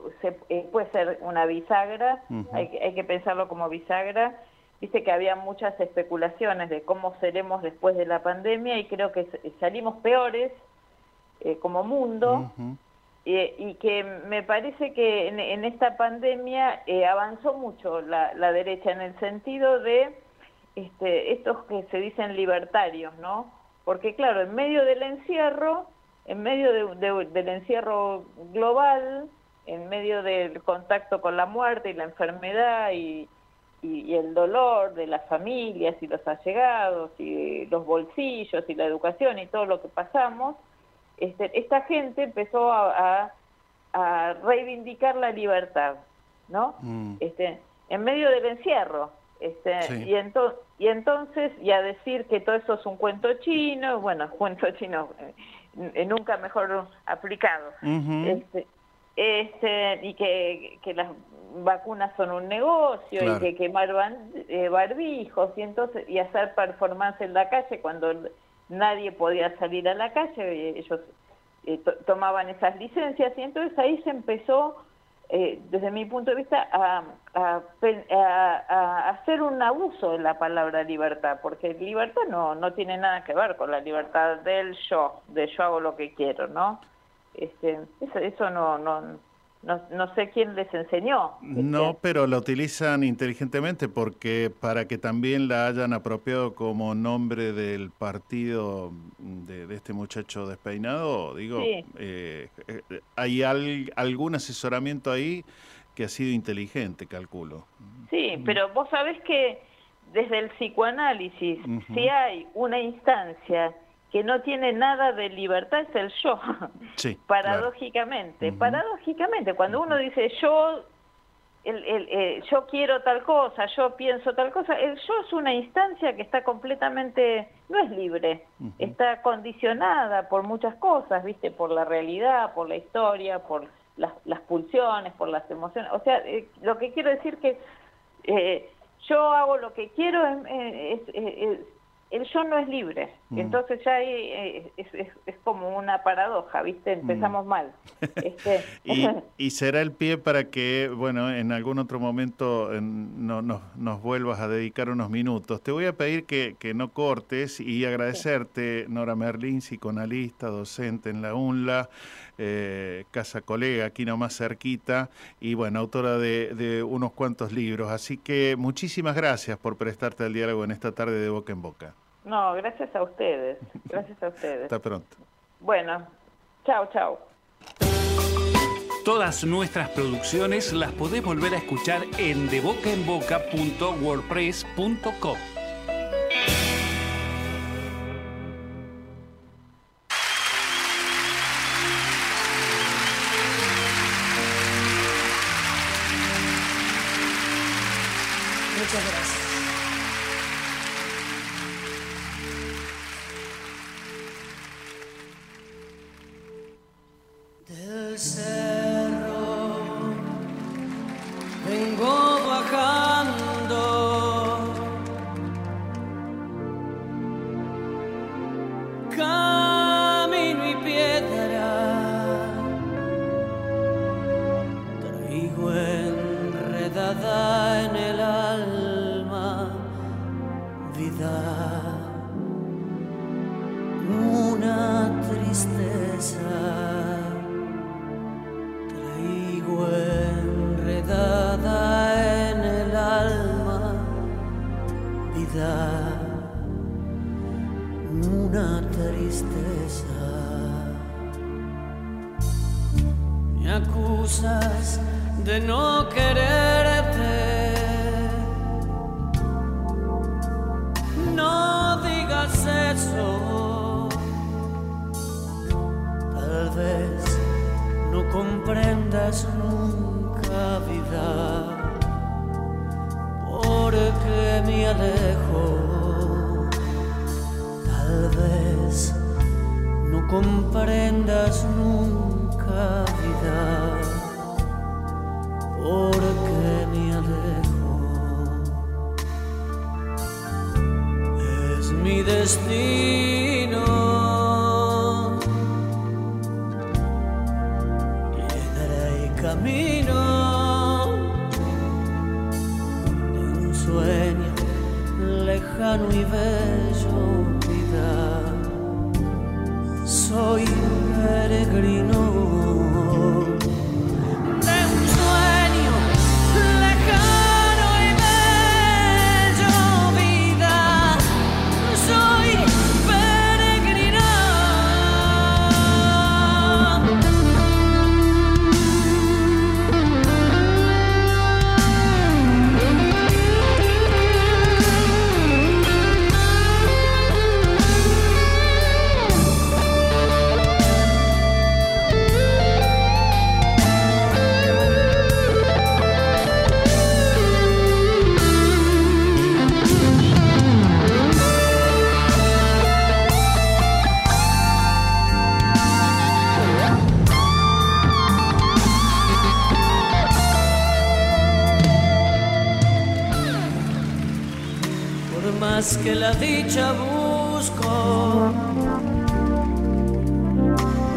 Speaker 11: eh, puede ser una bisagra, hay, hay que pensarlo como bisagra. Viste que había muchas especulaciones de cómo seremos después de la pandemia y creo que salimos peores como mundo. Eh, y que me parece que en, esta pandemia eh, avanzó mucho la, derecha en el sentido de este, estos que se dicen libertarios, ¿no? Porque claro, en medio del encierro, en medio del encierro global, en medio del contacto con la muerte y la enfermedad y, y, el dolor de las familias y los allegados y los bolsillos y la educación y todo lo que pasamos, este, esta gente empezó a, reivindicar la libertad, ¿no? Mm. Este, en medio del encierro. Este, y, y entonces, y a decir que todo eso es un cuento chino, bueno, cuento chino, eh, nunca mejor aplicado, este, este, y que, que las vacunas son un negocio y que quemar eh, barbijos y entonces y hacer performance en la calle cuando nadie podía salir a la calle, ellos eh, tomaban esas licencias y entonces ahí se empezó, eh, desde mi punto de vista, a, hacer un abuso de la palabra libertad, porque libertad no, no tiene nada que ver con la libertad del yo, de yo hago lo que quiero, ¿no? Este, eso, eso no, no, no, no sé quién les enseñó.
Speaker 3: No, pero la utilizan inteligentemente porque para que también la hayan apropiado como nombre del partido de, este muchacho despeinado, digo, eh, eh, hay algún asesoramiento ahí que ha sido inteligente, calculo.
Speaker 11: Sí, pero vos sabés que desde el psicoanálisis, si hay una instancia que no tiene nada de libertad es el yo. paradójicamente, paradójicamente, cuando uno dice yo el, el, eh, yo quiero tal cosa, yo pienso tal cosa. El yo es una instancia que está completamente, no es libre, está condicionada por muchas cosas, ¿viste? Por la realidad, por la historia, por las, las pulsiones, por las emociones. O sea, eh, lo que quiero decir que eh, yo hago lo que quiero, es, es el yo no es libre. Mm. Entonces ya eh, es, es, como una paradoja, ¿viste? Empezamos mm. mal. Este,
Speaker 3: y, será el pie para que, bueno, en algún otro momento no, nos vuelvas a dedicar unos minutos. Te voy a pedir que, que no cortes y agradecerte, Nora Merlin, psicoanalista, docente en la UNLA, eh, casa colega, aquí nomás cerquita, y bueno, autora de, de unos cuantos libros. Así que muchísimas gracias por prestarte al diálogo en esta tarde de Boca en Boca.
Speaker 11: No, gracias a ustedes. Gracias a ustedes.
Speaker 3: Hasta pronto.
Speaker 11: Bueno, chao, chao.
Speaker 13: Todas nuestras producciones las podés volver a escuchar en debocaenboca.wordpress.com.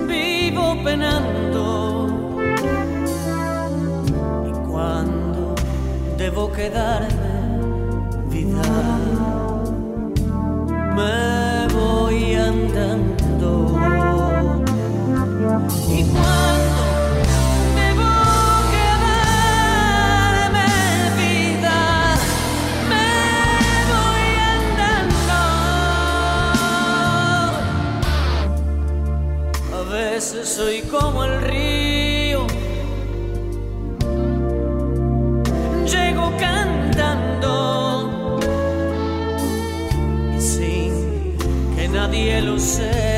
Speaker 14: Vivo penando y cuando debo quedarme, vida, me voy andando. Soy como el río. Llego cantando y sin que nadie lo sepa,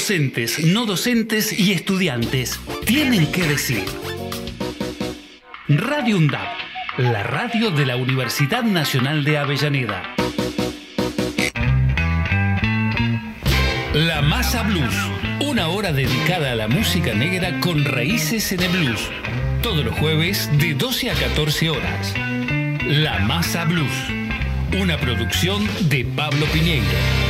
Speaker 1: docentes, no docentes y estudiantes tienen que decir. Radio UNDAD, la radio de la Universidad Nacional de Avellaneda. La Masa Blues, una hora dedicada a la música negra con raíces en el blues. Todos los jueves de 12 a 14 horas. La Masa Blues, una producción de Pablo Piñeiro.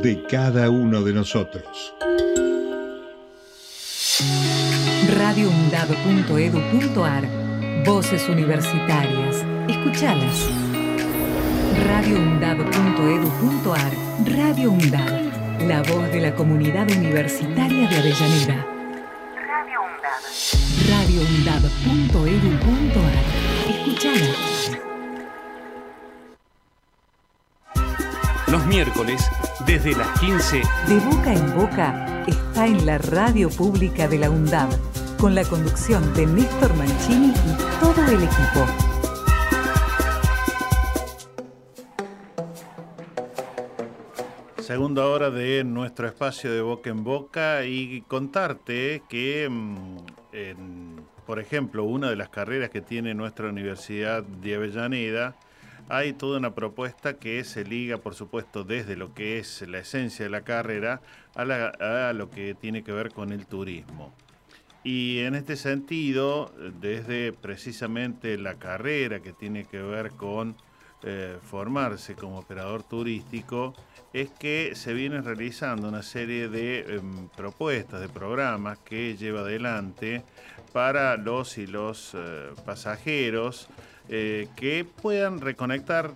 Speaker 9: de cada uno de nosotros.
Speaker 2: radioundab.edu.ar Voces universitarias. Escuchalas. radioundab.edu.ar Radio UNDAB. La voz de la comunidad universitaria de Avellaneda. Radio UNDAB. radioundab.edu.ar Escuchalas.
Speaker 1: Los miércoles, desde las 15,
Speaker 2: De boca en boca está en la radio pública de la UNDAB, con la conducción de Néstor Mancini y todo el equipo.
Speaker 3: Segunda hora de nuestro espacio de boca en boca y contarte que, mm, en, por ejemplo, una de las carreras que tiene nuestra Universidad de Avellaneda, hay toda una propuesta que se liga, por supuesto, desde lo que es la esencia de la carrera a, lo que tiene que ver con el turismo. Y en este sentido, desde precisamente la carrera que tiene que ver con eh, formarse como operador turístico, es que se vienen realizando una serie de em, propuestas, de programas que lleva adelante para los y los eh, pasajeros eh, que puedan reconectar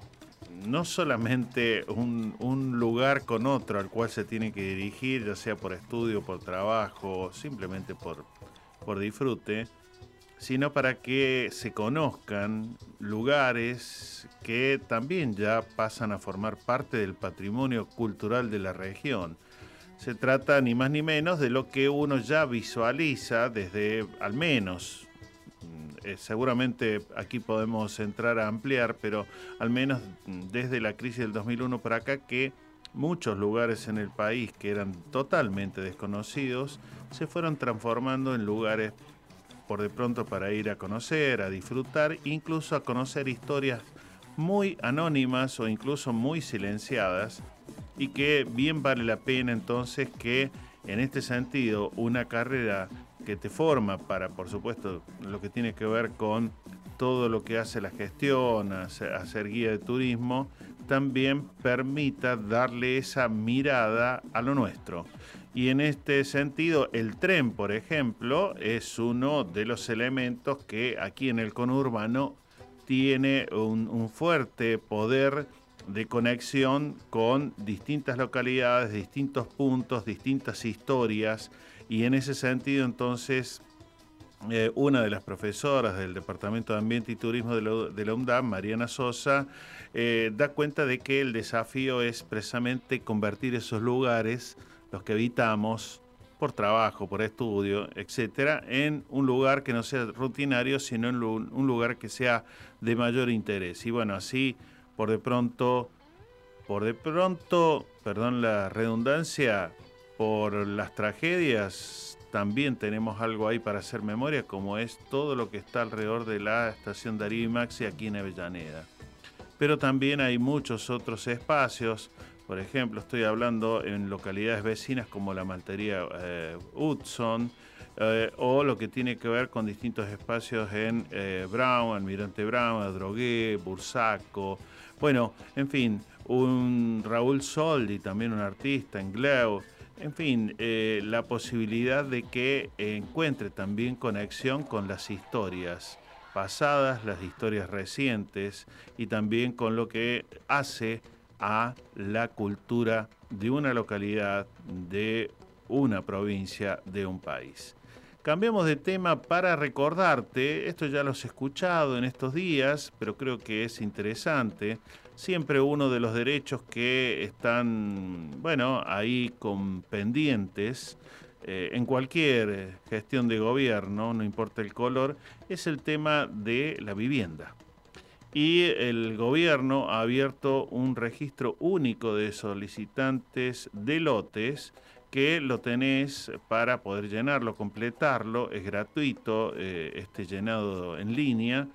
Speaker 3: no solamente un, un lugar con otro al cual se tiene que dirigir, ya sea por estudio, por trabajo, simplemente por, por disfrute, sino para que se conozcan lugares que también ya pasan a formar parte del patrimonio cultural de la región. Se trata ni más ni menos de lo que uno ya visualiza desde al menos eh, seguramente aquí podemos entrar a ampliar, pero al menos desde la crisis del 2001 para acá que muchos lugares en el país que eran totalmente desconocidos se fueron transformando en lugares por de pronto para ir a conocer, a disfrutar, incluso a conocer historias muy anónimas o incluso muy silenciadas y que bien vale la pena entonces que en este sentido una carrera que te forma para, por supuesto, lo que tiene que ver con todo lo que hace la gestión, hacer, guía de turismo, también permita darle esa mirada a lo nuestro. Y en este sentido, el tren, por ejemplo, es uno de los elementos que aquí en el conurbano tiene un fuerte poder de conexión con distintas localidades, distintos puntos, distintas historias. Y en ese sentido, entonces, eh, una de las profesoras del Departamento de Ambiente y Turismo de la, de UNDAM, Mariana Sosa, eh, da cuenta de que el desafío es precisamente convertir esos lugares, los que habitamos, por trabajo, por estudio, etcétera, en un lugar que no sea rutinario, sino en un lugar que sea de mayor interés. Y bueno, así, por de pronto, por de pronto, perdón la redundancia, por las tragedias, también tenemos algo ahí para hacer memoria, como es todo lo que está alrededor de la estación Darío y Maxi aquí en Avellaneda. Pero también hay muchos otros espacios, por ejemplo, estoy hablando en localidades vecinas como la Maltería eh, Hudson, eh, o lo que tiene que ver con distintos espacios en eh, Brown, Almirante Brown, Adrogué, Bursaco. Bueno, en fin, un Raúl Soldi, también un artista en Gleu. En fin, eh, la posibilidad de que encuentre también conexión con las historias pasadas, las historias recientes y también con lo que hace a la cultura de una localidad, de una provincia, de un país. Cambiamos de tema para recordarte, esto ya lo has escuchado en estos días, pero creo que es interesante. Siempre uno de los derechos que están, bueno, ahí con pendientes eh, en cualquier gestión de gobierno, no importa el color, es el tema de la vivienda. Y el gobierno ha abierto un registro único de solicitantes de lotes que lo tenés para poder llenarlo, completarlo, es gratuito eh, este llenado en línea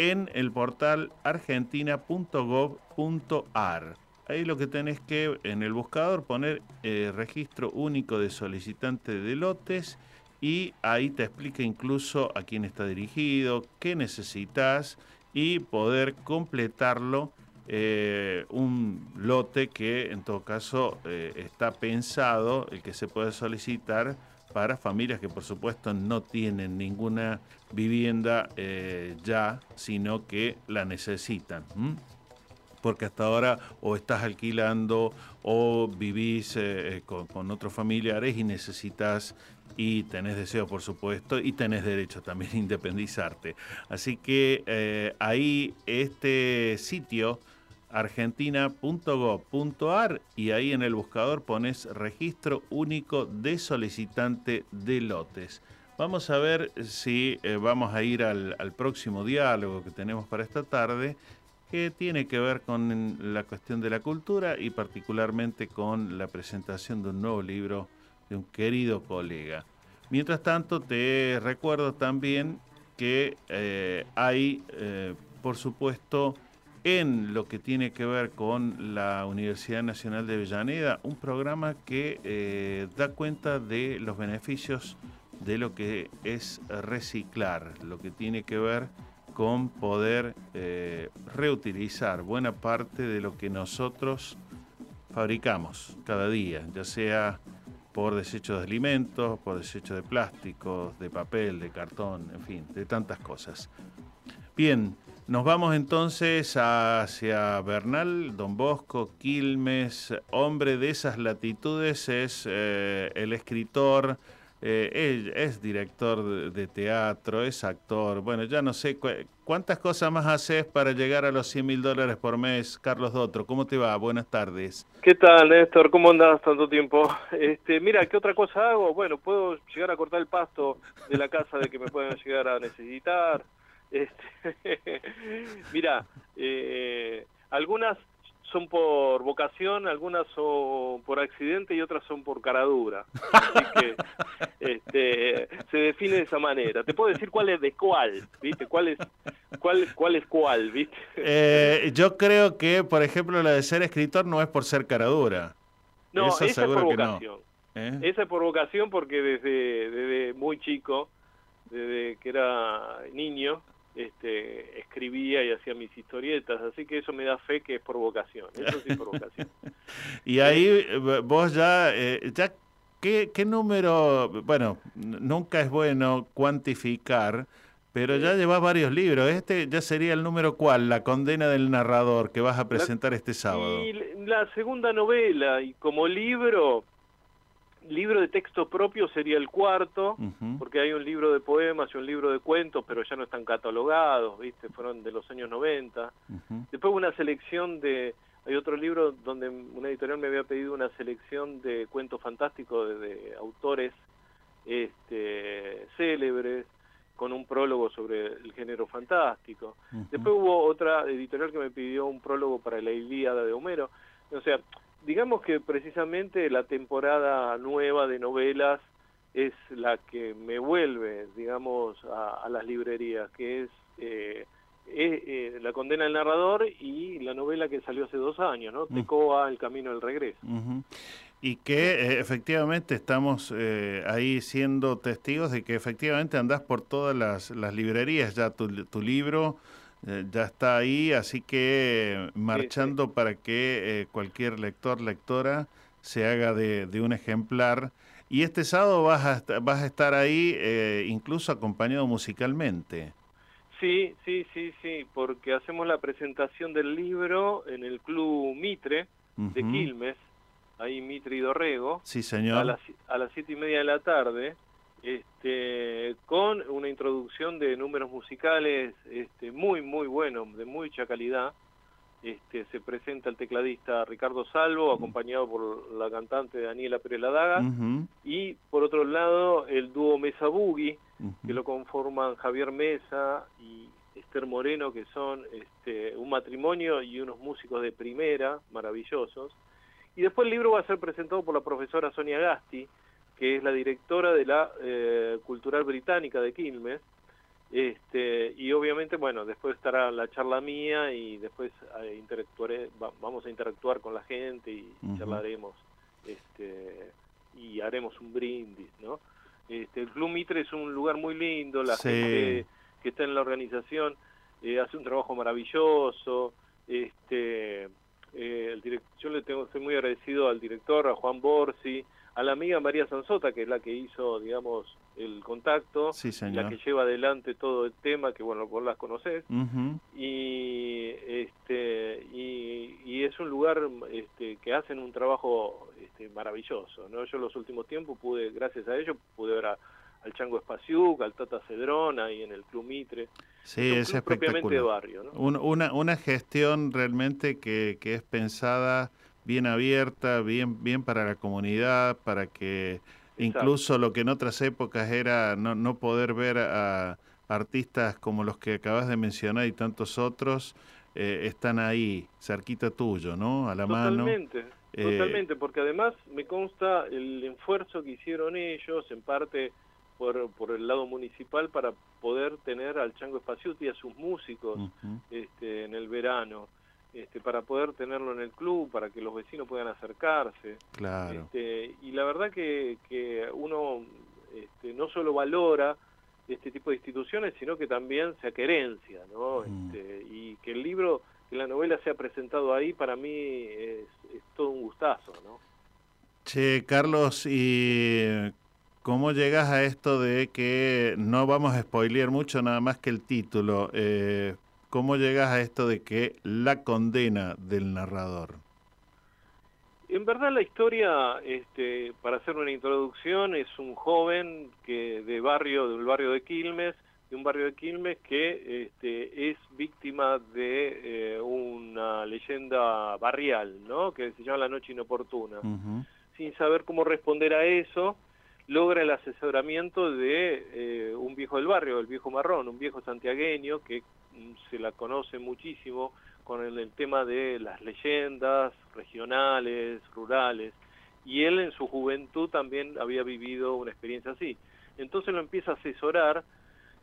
Speaker 3: en el portal argentina.gov.ar. Ahí lo que tenés que en el buscador poner eh, registro único de solicitante de lotes y ahí te explica incluso a quién está dirigido, qué necesitas y poder completarlo eh, un lote que en todo caso eh, está pensado, el que se puede solicitar para familias que por supuesto no tienen ninguna vivienda eh, ya, sino que la necesitan. Porque hasta ahora o estás alquilando o vivís eh, con, con otros familiares y necesitas y tenés deseo, por supuesto, y tenés derecho también a independizarte. Así que eh, ahí este sitio argentina.gov.ar y ahí en el buscador pones registro único de solicitante de lotes. Vamos a ver si eh, vamos a ir al, próximo diálogo que tenemos para esta tarde, que tiene que ver con la cuestión de la cultura y particularmente con la presentación de un nuevo libro de un querido colega. Mientras tanto, te recuerdo también que eh, hay, eh, por supuesto, en lo que tiene que ver con la Universidad Nacional de Avellaneda, un programa que eh, da cuenta de los beneficios de lo que es reciclar, lo que tiene que ver con poder eh, reutilizar buena parte de lo que nosotros fabricamos cada día, ya sea por desechos de alimentos, por desechos de plásticos, de papel, de cartón, en fin, de tantas cosas. Bien, nos vamos entonces hacia Bernal, Don Bosco, Quilmes, hombre de esas latitudes, es eh, el escritor, eh, es director de, teatro, es actor, bueno, ya no sé cu cuántas cosas más haces para llegar a los 100 mil dólares por mes. Carlos Dotro, ¿cómo te va? Buenas tardes.
Speaker 15: ¿Qué tal, Néstor? ¿Cómo andás tanto tiempo? Este, mira, ¿qué otra cosa hago? Bueno, puedo llegar a cortar el pasto de la casa de que me puedan llegar a necesitar. Este, mira, eh, algunas son por vocación, algunas son por accidente y otras son por caradura. Así que este, se define de esa manera. Te puedo decir cuál es de cuál, ¿viste? ¿Cuál es cuál, cuál, es cuál ¿viste?
Speaker 3: Eh, yo creo que, por ejemplo, la de ser escritor no es por ser caradura.
Speaker 15: No,
Speaker 3: Eso
Speaker 15: esa es por
Speaker 3: no.
Speaker 15: vocación.
Speaker 3: ¿Eh?
Speaker 15: Esa es por vocación porque desde, desde muy chico, desde que era niño, este, escribía y hacía mis historietas, así que eso me da fe que es por vocación, eso sí por vocación.
Speaker 3: Y ahí eh, vos ya, eh, ya ¿qué, ¿qué número? Bueno, nunca es bueno cuantificar, pero ya llevas varios libros. Este ya sería el número cuál, La condena del narrador, que vas a presentar este sábado.
Speaker 15: Y la segunda novela, y como libro, libro de texto propio sería el cuarto, porque hay un libro de poemas y un libro de cuentos, pero ya no están catalogados, ¿viste? Fueron de los años 90.
Speaker 3: Ujú.
Speaker 15: Después una selección de... Hay otro libro donde una editorial me había pedido una selección de cuentos fantásticos de, de autores este, célebres, con un prólogo sobre el género fantástico. Después hubo otra editorial que me pidió un prólogo para la Ilíada de Homero. O sea, digamos que precisamente la temporada nueva de novelas es la que me vuelve, digamos, a, a las librerías, que es eh, eh, eh, La condena del narrador y la novela que salió hace dos años, ¿no? Tecoa, El camino del regreso.
Speaker 3: Y que eh, efectivamente estamos eh, ahí siendo testigos de que efectivamente andás por todas las, las librerías, ya tu, tu libro eh, ya está ahí, así que marchando para que eh, cualquier lector, lectora se haga de, de un ejemplar. Y este sábado vas a, vas a estar ahí eh, incluso acompañado musicalmente.
Speaker 15: Sí, sí, sí, sí, porque hacemos la presentación del libro en el Club Mitre de. Quilmes, ahí Mitre y Dorrego,
Speaker 3: Sí, señor.
Speaker 15: a las, a las siete y media de la tarde, este, con una introducción de números musicales este, muy, muy buenos, de mucha calidad. Este, se presenta el tecladista Ricardo Salvo, acompañado por la cantante Daniela Pérez Ladaga,
Speaker 3: Ujú.
Speaker 15: y por otro lado el dúo Mesa Boogie, que lo conforman Javier Mesa y Esther Moreno, que son este, un matrimonio y unos músicos de primera, maravillosos. Y después el libro va a ser presentado por la profesora Sonia Gasti, que es la directora de la eh, Cultural Británica de Quilmes. Este, y obviamente, bueno, después estará la charla mía y después eh, interactuaré, va- vamos a interactuar con la gente y charlaremos este, y haremos un brindis, ¿no? Este, el Club Mitre es un lugar muy lindo, la
Speaker 3: Sí.
Speaker 15: gente que está en la organización eh, hace un trabajo maravilloso. Este, eh, el yo le tengo, estoy muy agradecido al director, a Juan Borsi, a la amiga María Sansota, que es la que hizo, digamos, el contacto,
Speaker 3: Sí,
Speaker 15: la que lleva adelante todo el tema, que bueno, vos las conocés. Y este y, y es un lugar este, que hacen un trabajo este, maravilloso no yo los últimos tiempos pude gracias a ellos pude ver a- al Chango Espaciuc, al Tata Cedrón ahí en el Club Mitre.
Speaker 3: Sí,
Speaker 15: es un
Speaker 3: es
Speaker 15: club propiamente de
Speaker 3: espectacular.
Speaker 15: barrio ¿no?
Speaker 3: Un- una, una gestión realmente que, que es pensada bien abierta, bien, bien para la comunidad, para que incluso lo que en otras épocas era no, no poder ver a artistas como los que acabas de mencionar y tantos otros, eh, están ahí, cerquita tuyo, ¿no? A la mano.
Speaker 15: Totalmente,
Speaker 3: Eh,
Speaker 15: totalmente, porque además me consta el esfuerzo que hicieron ellos, en parte por, por el lado municipal, para poder tener al Chango Espaciuti y a sus músicos este, en el verano, este, para poder tenerlo en el club, para que los vecinos puedan acercarse.
Speaker 3: Claro.
Speaker 15: Este, y la verdad que, que uno este, no solo valora este tipo de instituciones, sino que también se querencia, ¿no? Este, y que el libro, que la novela sea presentado ahí, para mí es, es todo un gustazo, ¿no?
Speaker 3: Che, Carlos, ¿y cómo llegas a esto de que no vamos a spoilear mucho nada más que el título? Eh, ¿Cómo llegas a esto de que la condena del narrador?
Speaker 15: En verdad la historia, este, para hacer una introducción, es un joven que de barrio, del barrio de Quilmes, de un barrio de Quilmes que este, es víctima de eh, una leyenda barrial, ¿no? Que se llama La Noche Inoportuna. Sin saber cómo responder a eso, logra el asesoramiento de eh, un viejo del barrio, el viejo marrón, un viejo santiagueño que se la conoce muchísimo con el, el tema de las leyendas regionales, rurales, y él en su juventud también había vivido una experiencia así. Entonces lo empieza a asesorar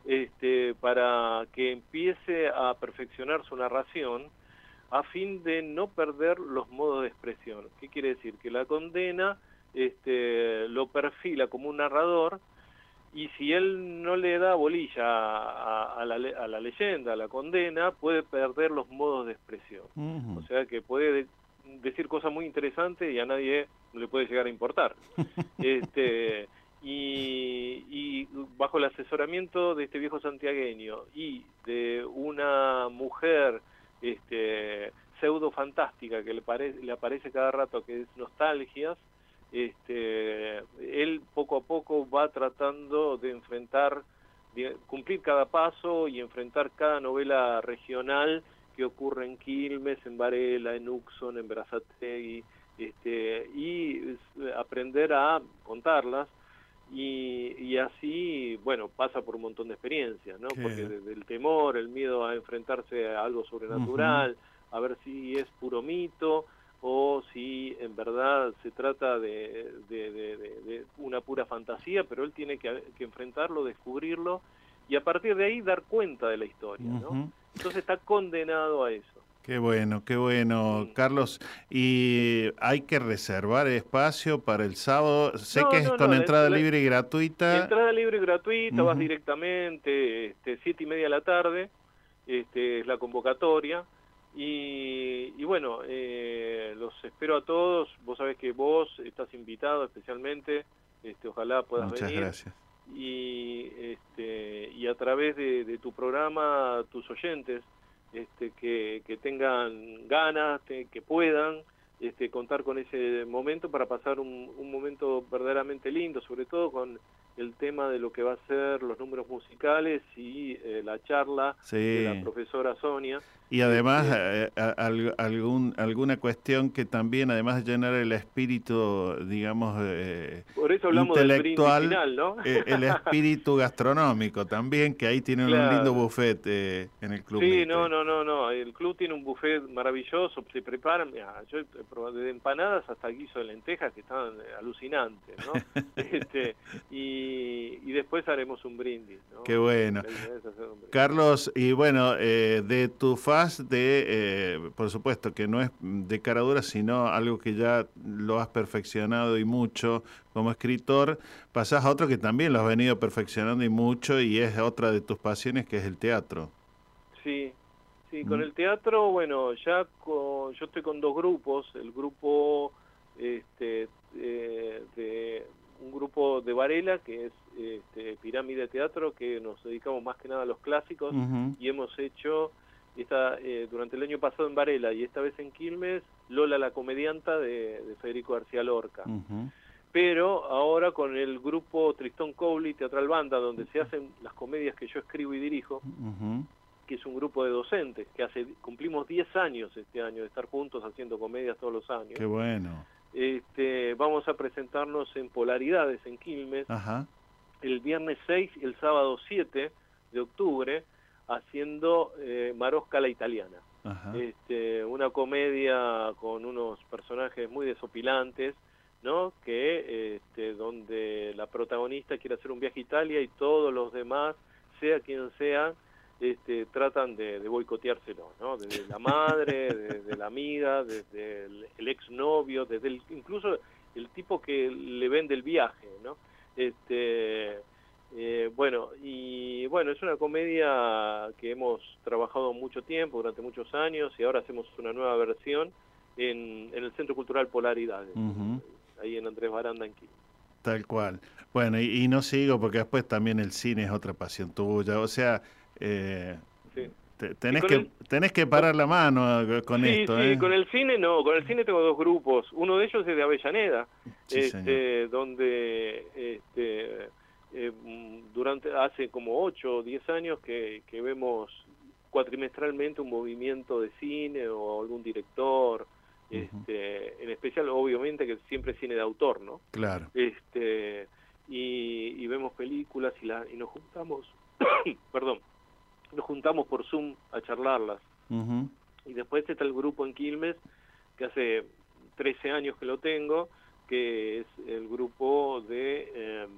Speaker 15: este, para que empiece a perfeccionar su narración a fin de no perder los modos de expresión. ¿Qué quiere decir? Que la condena este, lo perfila como un narrador y si él no le da bolilla a, a la, a la leyenda, a la condena, puede perder los modos de expresión. O sea que puede de- decir cosas muy interesantes y a nadie le puede llegar a importar. este, y, y bajo el asesoramiento de este viejo santiagueño y de una mujer este, pseudo fantástica que le, pare- le aparece cada rato que es nostalgias, este, él poco a poco va tratando de enfrentar, de cumplir cada paso y enfrentar cada novela regional que ocurre en Quilmes, en Varela, en Uxon, en Berazategui, este, y aprender a contarlas. Y, y así, bueno, pasa por un montón de experiencias, ¿no?
Speaker 3: Qué
Speaker 15: Porque desde el temor, el miedo a enfrentarse a algo sobrenatural, a ver si es puro mito o si en verdad se trata de, de- de- de- de una pura fantasía, pero él tiene que, que enfrentarlo, descubrirlo y a partir de ahí dar cuenta de la historia, ¿no? Entonces está condenado a eso.
Speaker 3: Qué bueno, qué bueno, Carlos. Y hay que reservar espacio para el sábado. Sé
Speaker 15: No,
Speaker 3: que es
Speaker 15: no,
Speaker 3: con
Speaker 15: no,
Speaker 3: entrada
Speaker 15: la-
Speaker 3: libre y gratuita.
Speaker 15: Entrada libre y gratuita, vas directamente, este, siete y media de la tarde, este, es la convocatoria. Y, y bueno, eh, los espero a todos. Vos sabés que vos estás invitado especialmente, este, ojalá puedas
Speaker 3: Muchas
Speaker 15: venir.
Speaker 3: gracias.
Speaker 15: Y, este, y a través de, de tu programa, tus oyentes, este, que, que tengan ganas, que, que puedan este, contar con ese momento para pasar un, un momento verdaderamente lindo, sobre todo con el tema de lo que va a ser los números musicales y eh, la charla de la profesora Sonia.
Speaker 3: Y además,
Speaker 15: Este,
Speaker 3: eh, al- algún, alguna cuestión que también, además de llenar el espíritu, digamos, eh,
Speaker 15: Por eso hablamos del
Speaker 3: intelectual,
Speaker 15: final, ¿no?
Speaker 3: eh, el espíritu gastronómico también, que ahí tienen un
Speaker 15: Claro.
Speaker 3: lindo buffet eh, en el club.
Speaker 15: Sí,
Speaker 3: Mitre.
Speaker 15: no, no, no, no. El club tiene un buffet maravilloso, se preparan, mirá, yo he probado desde empanadas hasta guiso de lentejas que están eh, alucinantes, ¿no? este, y, y después haremos un brindis, ¿no?
Speaker 3: Qué bueno.
Speaker 15: Un brindis.
Speaker 3: Carlos, y bueno, eh, de tu de, eh, por supuesto, que no es de cara dura, sino algo que ya lo has perfeccionado y mucho como escritor, pasás a otro que también lo has venido perfeccionando y mucho y es otra de tus pasiones que es el teatro.
Speaker 15: Sí, sí, con el teatro, bueno, ya con, yo estoy con dos grupos, el grupo este, eh, de un grupo de Varela que es este, Pirámide Teatro que nos dedicamos más que nada a los clásicos y hemos hecho esta eh, durante el año pasado en Varela y esta vez en Quilmes Lola la comedianta de, de Federico García Lorca pero ahora con el grupo Tristón Cowley Teatral Banda donde se hacen las comedias que yo escribo y dirijo que es un grupo de docentes, que hace cumplimos 10 años este año de estar juntos haciendo comedias todos los años.
Speaker 3: Qué bueno.
Speaker 15: Este, vamos a presentarnos en Polaridades en Quilmes
Speaker 3: Ajá.
Speaker 15: el viernes 6 y el sábado 7 de octubre haciendo eh, Marosca la italiana. Este, una comedia con unos personajes muy desopilantes, ¿no? Que este, donde la protagonista quiere hacer un viaje a Italia y todos los demás, sea quien sea, este, tratan de, de boicoteárselo, ¿no? Desde la madre, desde la amiga, desde el, el exnovio, desde el, incluso el tipo que le vende el viaje, ¿no? Este, eh, bueno, y bueno, es una comedia que hemos trabajado mucho tiempo, durante muchos años, y ahora hacemos una nueva versión en, en el Centro Cultural Polaridades,
Speaker 3: Ujú.
Speaker 15: ahí en Andrés Baranda, en Quilmes.
Speaker 3: Tal cual. Bueno, y, y no sigo porque después también el cine es otra pasión tuya. O sea, eh,
Speaker 15: Sí.
Speaker 3: te- tenés, que,
Speaker 15: el-
Speaker 3: tenés que parar la mano eh, con
Speaker 15: sí,
Speaker 3: esto.
Speaker 15: sí,
Speaker 3: ¿eh?
Speaker 15: con el cine no, con el cine tengo dos grupos. Uno de ellos es de Avellaneda,
Speaker 3: Sí,
Speaker 15: este, donde este, eh, mm, durante hace como 8 o 10 años que, que vemos cuatrimestralmente un movimiento de cine o algún director, este, en especial obviamente que siempre es cine de autor, ¿no?
Speaker 3: Claro.
Speaker 15: este y, y vemos películas y, la, y nos juntamos perdón nos juntamos por Zoom a charlarlas
Speaker 3: Ujú.
Speaker 15: y después está el grupo en Quilmes que hace 13 años que lo tengo que es el grupo de em,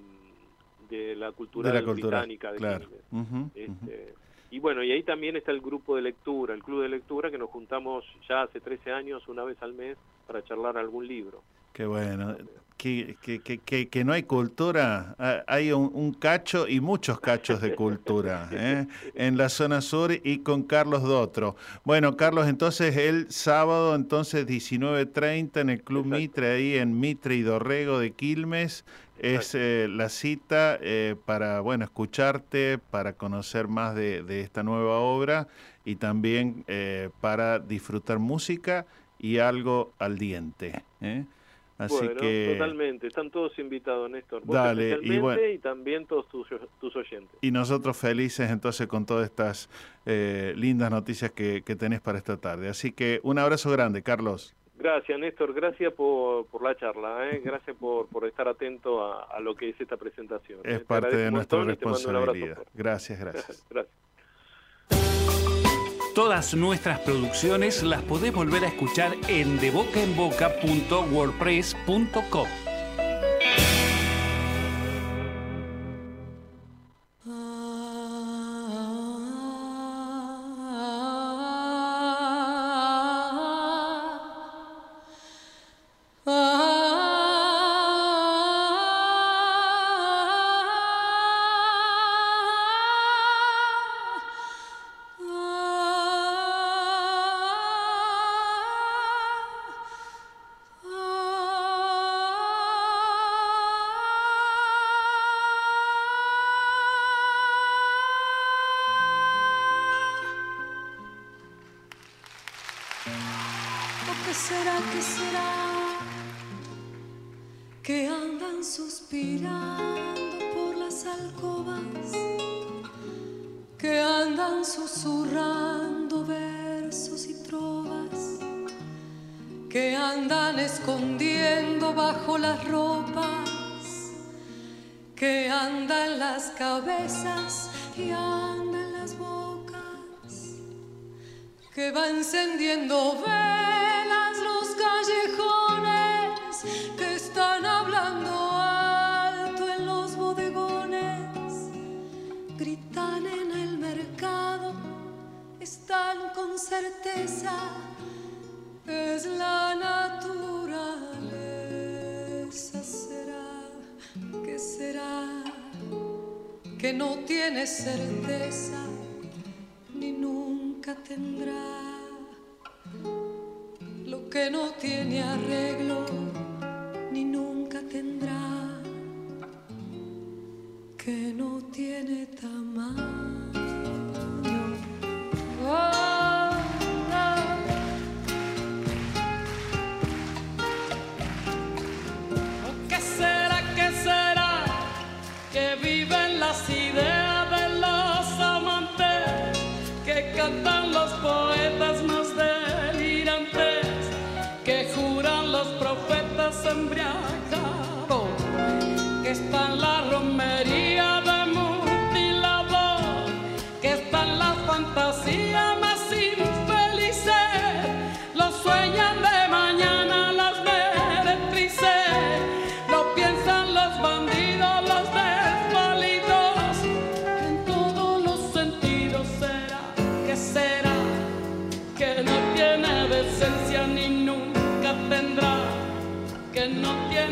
Speaker 15: de la cultural
Speaker 3: de la cultura.
Speaker 15: británica de
Speaker 3: claro.
Speaker 15: Quilmes
Speaker 3: Ujú,
Speaker 15: este, y bueno, y ahí también está el grupo de lectura, el club de lectura, que nos juntamos ya hace 13 años, una vez al mes, para charlar algún libro.
Speaker 3: Qué bueno. Que, que, que, que, no hay cultura, hay un, un cacho y muchos cachos de cultura ¿eh? en la zona sur y con Carlos Dotro. Bueno, Carlos, entonces el sábado, entonces 19.30 en el Club Mitre, ahí en Mitre y Dorrego de Quilmes, es eh, la cita eh, para, bueno, escucharte, para conocer más de, de esta nueva obra y también eh, para disfrutar música y algo al diente. ¿eh? Así
Speaker 15: bueno,
Speaker 3: que
Speaker 15: totalmente. Están todos invitados, Néstor. Vos
Speaker 3: Dale, y bueno.
Speaker 15: y también todos tus, tus oyentes.
Speaker 3: y nosotros felices entonces con todas estas eh, lindas noticias que, que tenés para esta tarde. Así que un abrazo grande, Carlos.
Speaker 15: Gracias, Néstor. Gracias por, por la charla. ¿eh? Gracias por, por estar atento a, a lo que es esta presentación. ¿eh?
Speaker 3: Es
Speaker 15: Te
Speaker 3: parte de nuestra responsabilidad.
Speaker 15: fuerte.
Speaker 3: Gracias, gracias.
Speaker 15: Gracias.
Speaker 12: Todas nuestras producciones las podés volver a escuchar en debocaenboca.wordpress.com.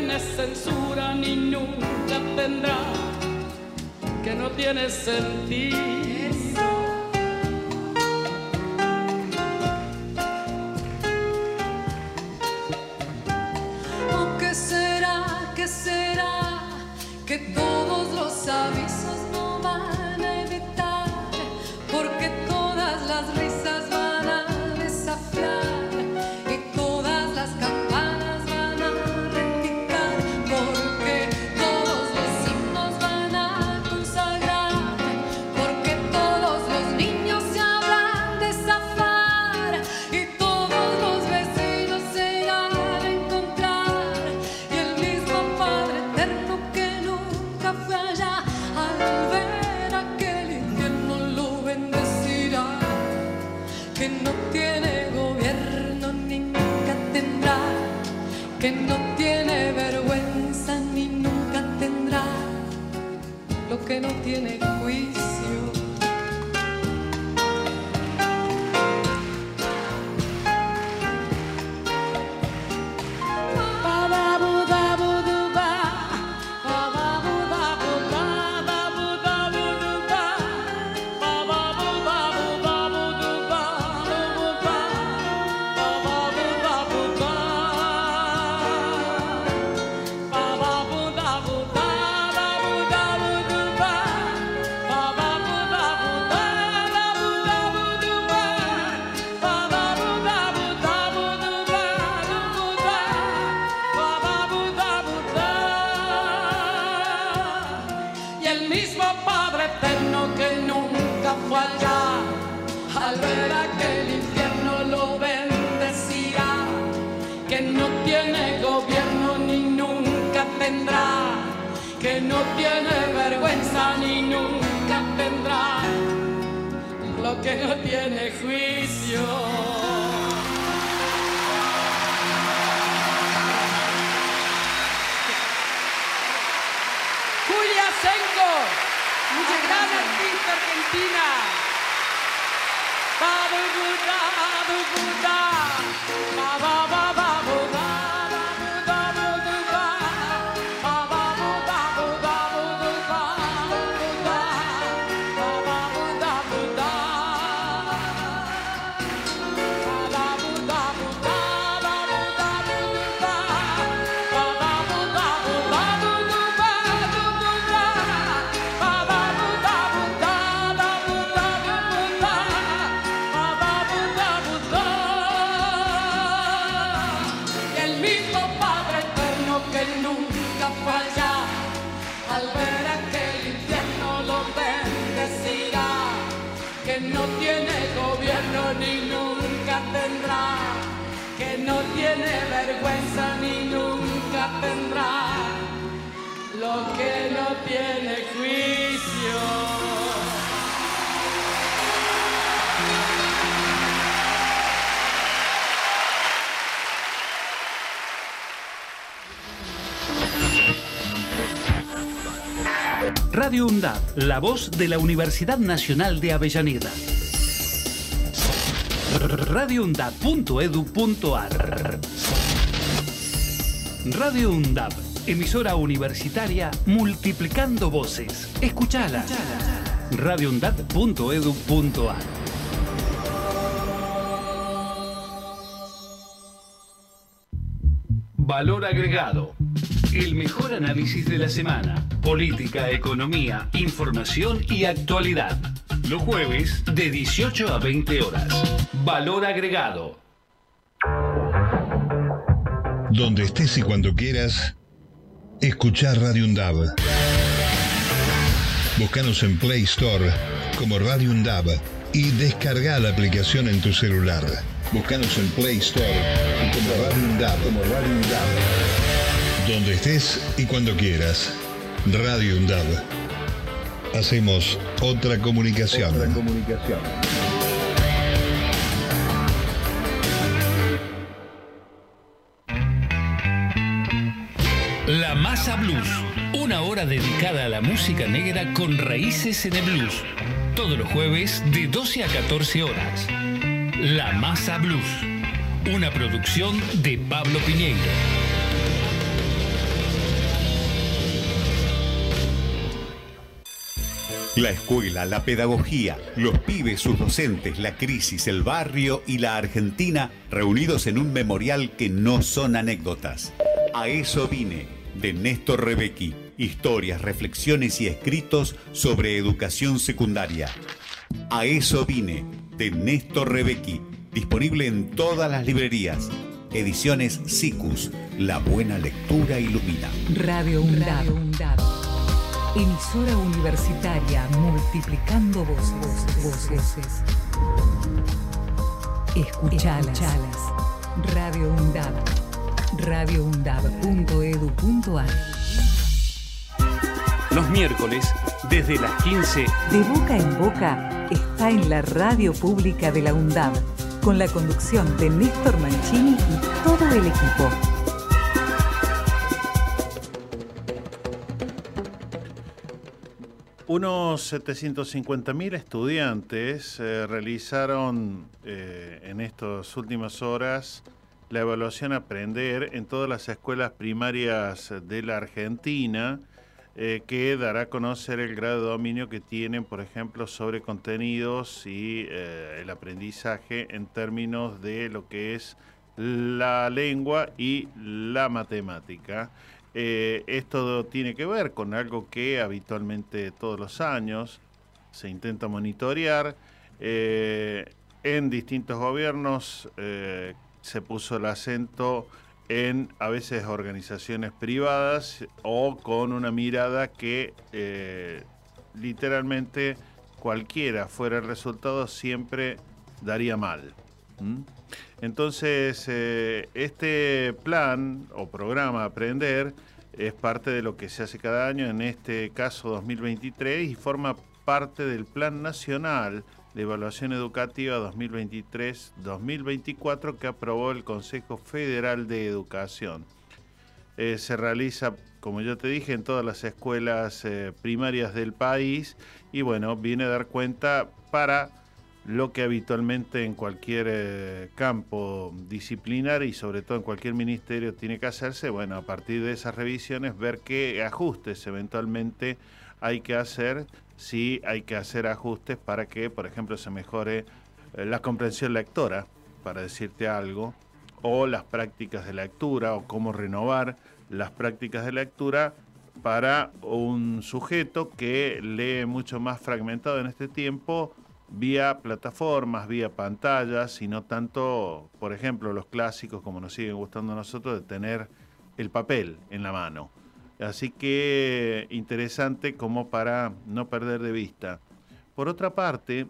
Speaker 16: no tiene
Speaker 17: censura ni nunca tendrá, que no tiene sentido.
Speaker 1: Radio UNDAD, la voz de la Universidad Nacional de Avellaneda. radioundab.edu.ar Radio UNDAB, emisora universitaria multiplicando voces. Escuchala. radioundab.edu.ar Valor agregado. El mejor análisis de la semana. Política, economía, información y actualidad. Los jueves de 18 a 20 horas. Valor agregado.
Speaker 9: Donde estés y cuando quieras, escuchar Radio Undab. Búscanos en Play Store como Radio Undab y descarga la aplicación en tu celular. Búscanos en Play Store como Radio Undab. Como Radio. Donde estés y cuando quieras. Radio Undab. Hacemos otra comunicación. Otra comunicación.
Speaker 1: La Masa Blues, una hora dedicada a la música negra con raíces en el blues. Todos los jueves de 12 a 14 horas. La Masa Blues, una producción de Pablo Piñeiro.
Speaker 18: La escuela, la pedagogía, los pibes, sus docentes, la crisis, el barrio y la Argentina reunidos en un memorial que no son anécdotas. A eso vine, de Néstor Rebecki. Historias, reflexiones y escritos sobre educación secundaria. A eso vine, de Néstor Rebecki. Disponible en todas las librerías. Ediciones SICUS. La buena lectura ilumina.
Speaker 2: Radio UNDAB. Emisora universitaria multiplicando voces. voces. Escuchalas. Radio UNDAB. radioundab.edu.ar
Speaker 1: Los miércoles, desde las 15,
Speaker 2: De boca en boca está en la radio pública de la UNDAB, con la conducción de Néstor Mancini y todo el equipo.
Speaker 3: Unos 750.000 estudiantes eh, realizaron eh, en estas últimas horas la evaluación Aprender en todas las escuelas primarias de la Argentina, eh, que dará a conocer el grado de dominio que tienen, por ejemplo, sobre contenidos y el aprendizaje en términos de lo que es la lengua y la matemática. Eh, esto tiene que ver con algo que habitualmente todos los años se intenta monitorear. Eh, en distintos gobiernos eh, se puso el acento en a veces organizaciones privadas o con una mirada que literalmente cualquiera fuera el resultado siempre daría mal. Entonces, eh, este plan o programa Aprender es parte de lo que se hace cada año, en este caso 2023, y forma parte del Plan Nacional de Evaluación Educativa 2023-2024 que aprobó el Consejo Federal de Educación. Eh, se realiza, como yo te dije, en todas las escuelas eh, primarias del país y bueno, viene a dar cuenta para lo que habitualmente en cualquier eh, campo disciplinar y sobre todo en cualquier ministerio tiene que hacerse, bueno, a partir de esas revisiones ver qué ajustes eventualmente hay que hacer, si hay que hacer ajustes para que, por ejemplo, se mejore eh, la comprensión lectora, para decirte algo, o las prácticas de lectura, o cómo renovar las prácticas de lectura para un sujeto que lee mucho más fragmentado en este tiempo vía plataformas, vía pantallas y no tanto, por ejemplo, los clásicos como nos siguen gustando a nosotros de tener el papel en la mano. Así que interesante como para no perder de vista. Por otra parte,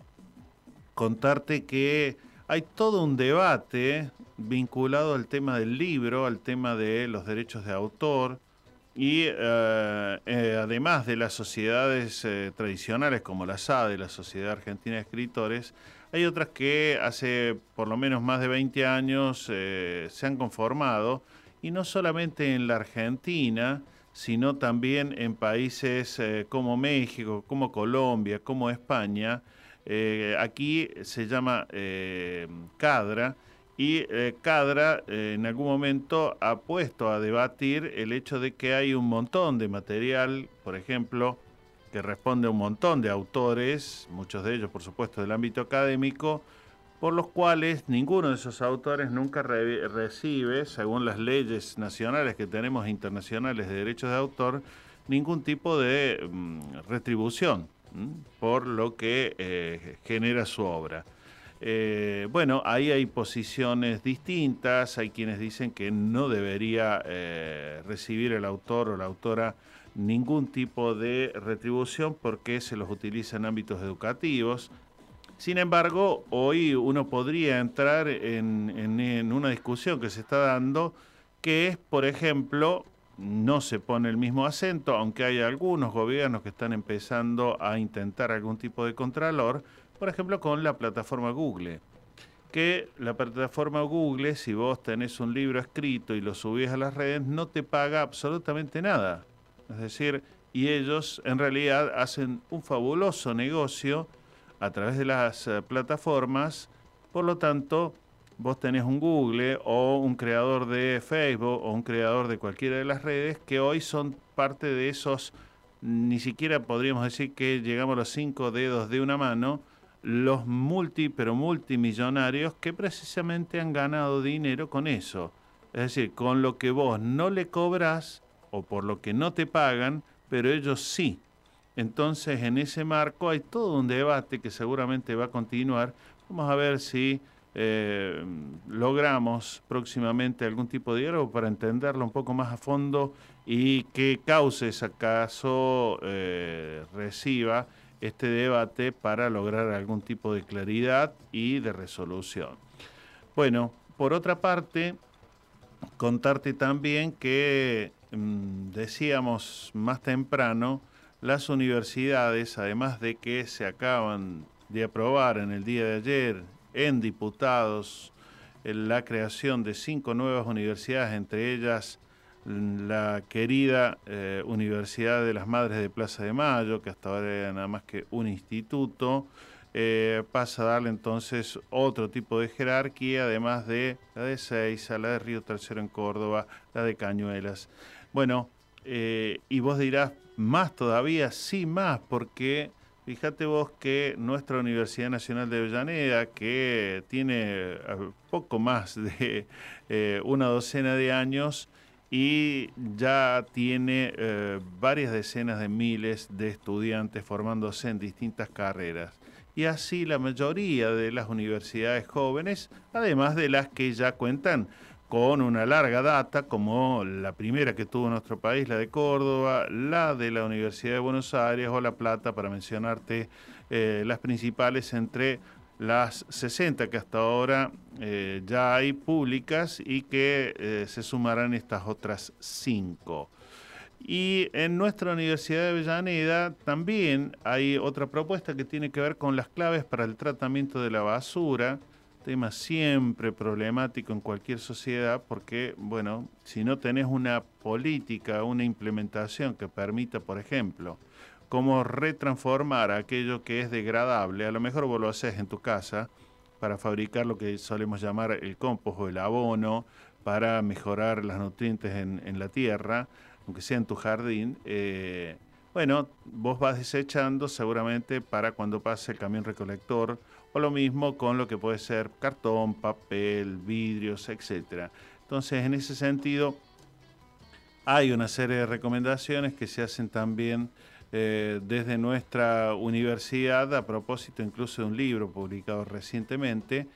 Speaker 3: contarte que hay todo un debate vinculado al tema del libro, al tema de los derechos de autor y eh, eh, además de las sociedades eh, tradicionales como la SADE, la Sociedad Argentina de Escritores, hay otras que hace por lo menos más de 20 años se han conformado y no solamente en la Argentina, sino también en países como México, como Colombia, como España. aquí se llama CADRA y eh, Cadra eh, en algún momento ha puesto a debatir el hecho de que hay un montón de material, por ejemplo, que responde a un montón de autores, muchos de ellos por supuesto del ámbito académico, por los cuales ninguno de esos autores nunca re- recibe, según las leyes nacionales que tenemos internacionales de derechos de autor, ningún tipo de mm, retribución por lo que eh, genera su obra. Eh, bueno, ahí hay posiciones distintas, hay quienes dicen que no debería eh, recibir el autor o la autora ningún tipo de retribución porque se los utiliza en ámbitos educativos. Sin embargo, hoy uno podría entrar en, en- una discusión que se está dando, que es, por ejemplo, no se pone el mismo acento, aunque hay algunos gobiernos que están empezando a intentar algún tipo de contralor, por ejemplo, con la plataforma Google. Que la plataforma Google, si vos tenés un libro escrito y lo subís a las redes, no te paga absolutamente nada. Es decir, y ellos en realidad hacen un fabuloso negocio a través de las eh, plataformas. Por lo tanto, vos tenés un Google o un creador de Facebook o un creador de cualquiera de las redes que hoy son parte de esos, ni siquiera podríamos decir que llegamos a los cinco dedos de una mano, los multi, pero multimillonarios que precisamente han ganado dinero con eso. Es decir, con lo que vos no le cobras o por lo que no te pagan, pero ellos sí. Entonces, en ese marco hay todo un debate que seguramente va a continuar. Vamos a ver si eh, logramos próximamente algún tipo de diálogo para entenderlo un poco más a fondo y qué cauces acaso eh, reciba este debate para lograr algún tipo de claridad y de resolución. Bueno, por otra parte, contarte también que mm, decíamos más temprano, las universidades, además de que se acaban de aprobar en el día de ayer en diputados la creación de cinco nuevas universidades, entre ellas la querida eh, Universidad de las Madres de Plaza de Mayo, que hasta ahora era nada más que un instituto, eh, pasa a darle entonces otro tipo de jerarquía, además de la de Seiza, la de Río Tercero en Córdoba, la de Cañuelas. Bueno, eh, y vos dirás, más todavía, sí más, porque fíjate vos que nuestra Universidad Nacional de Avellaneda, que tiene poco más de una docena de años, y ya tiene eh, varias decenas de miles de estudiantes formándose en distintas carreras. Y así la mayoría de las universidades jóvenes, además de las que ya cuentan con una larga data, como la primera que tuvo nuestro país, la de Córdoba, la de la Universidad de Buenos Aires o La Plata, para mencionarte eh, las principales entre las 60 que hasta ahora eh, ya hay públicas y que eh, se sumarán estas otras 5. Y en nuestra Universidad de Avellaneda también hay otra propuesta que tiene que ver con las claves para el tratamiento de la basura, tema siempre problemático en cualquier sociedad porque, bueno, si no tenés una política, una implementación que permita, por ejemplo, cómo retransformar aquello que es degradable, a lo mejor vos lo haces en tu casa para fabricar lo que solemos llamar el compost o el abono, para mejorar las nutrientes en, la tierra, aunque sea en tu jardín, eh, bueno, vos vas desechando seguramente para cuando pase el camión recolector, o lo mismo con lo que puede ser cartón, papel, vidrios, etc. Entonces, en ese sentido, hay una serie de recomendaciones que se hacen también eh, desde nuestra universidad a propósito incluso de un libro publicado recientemente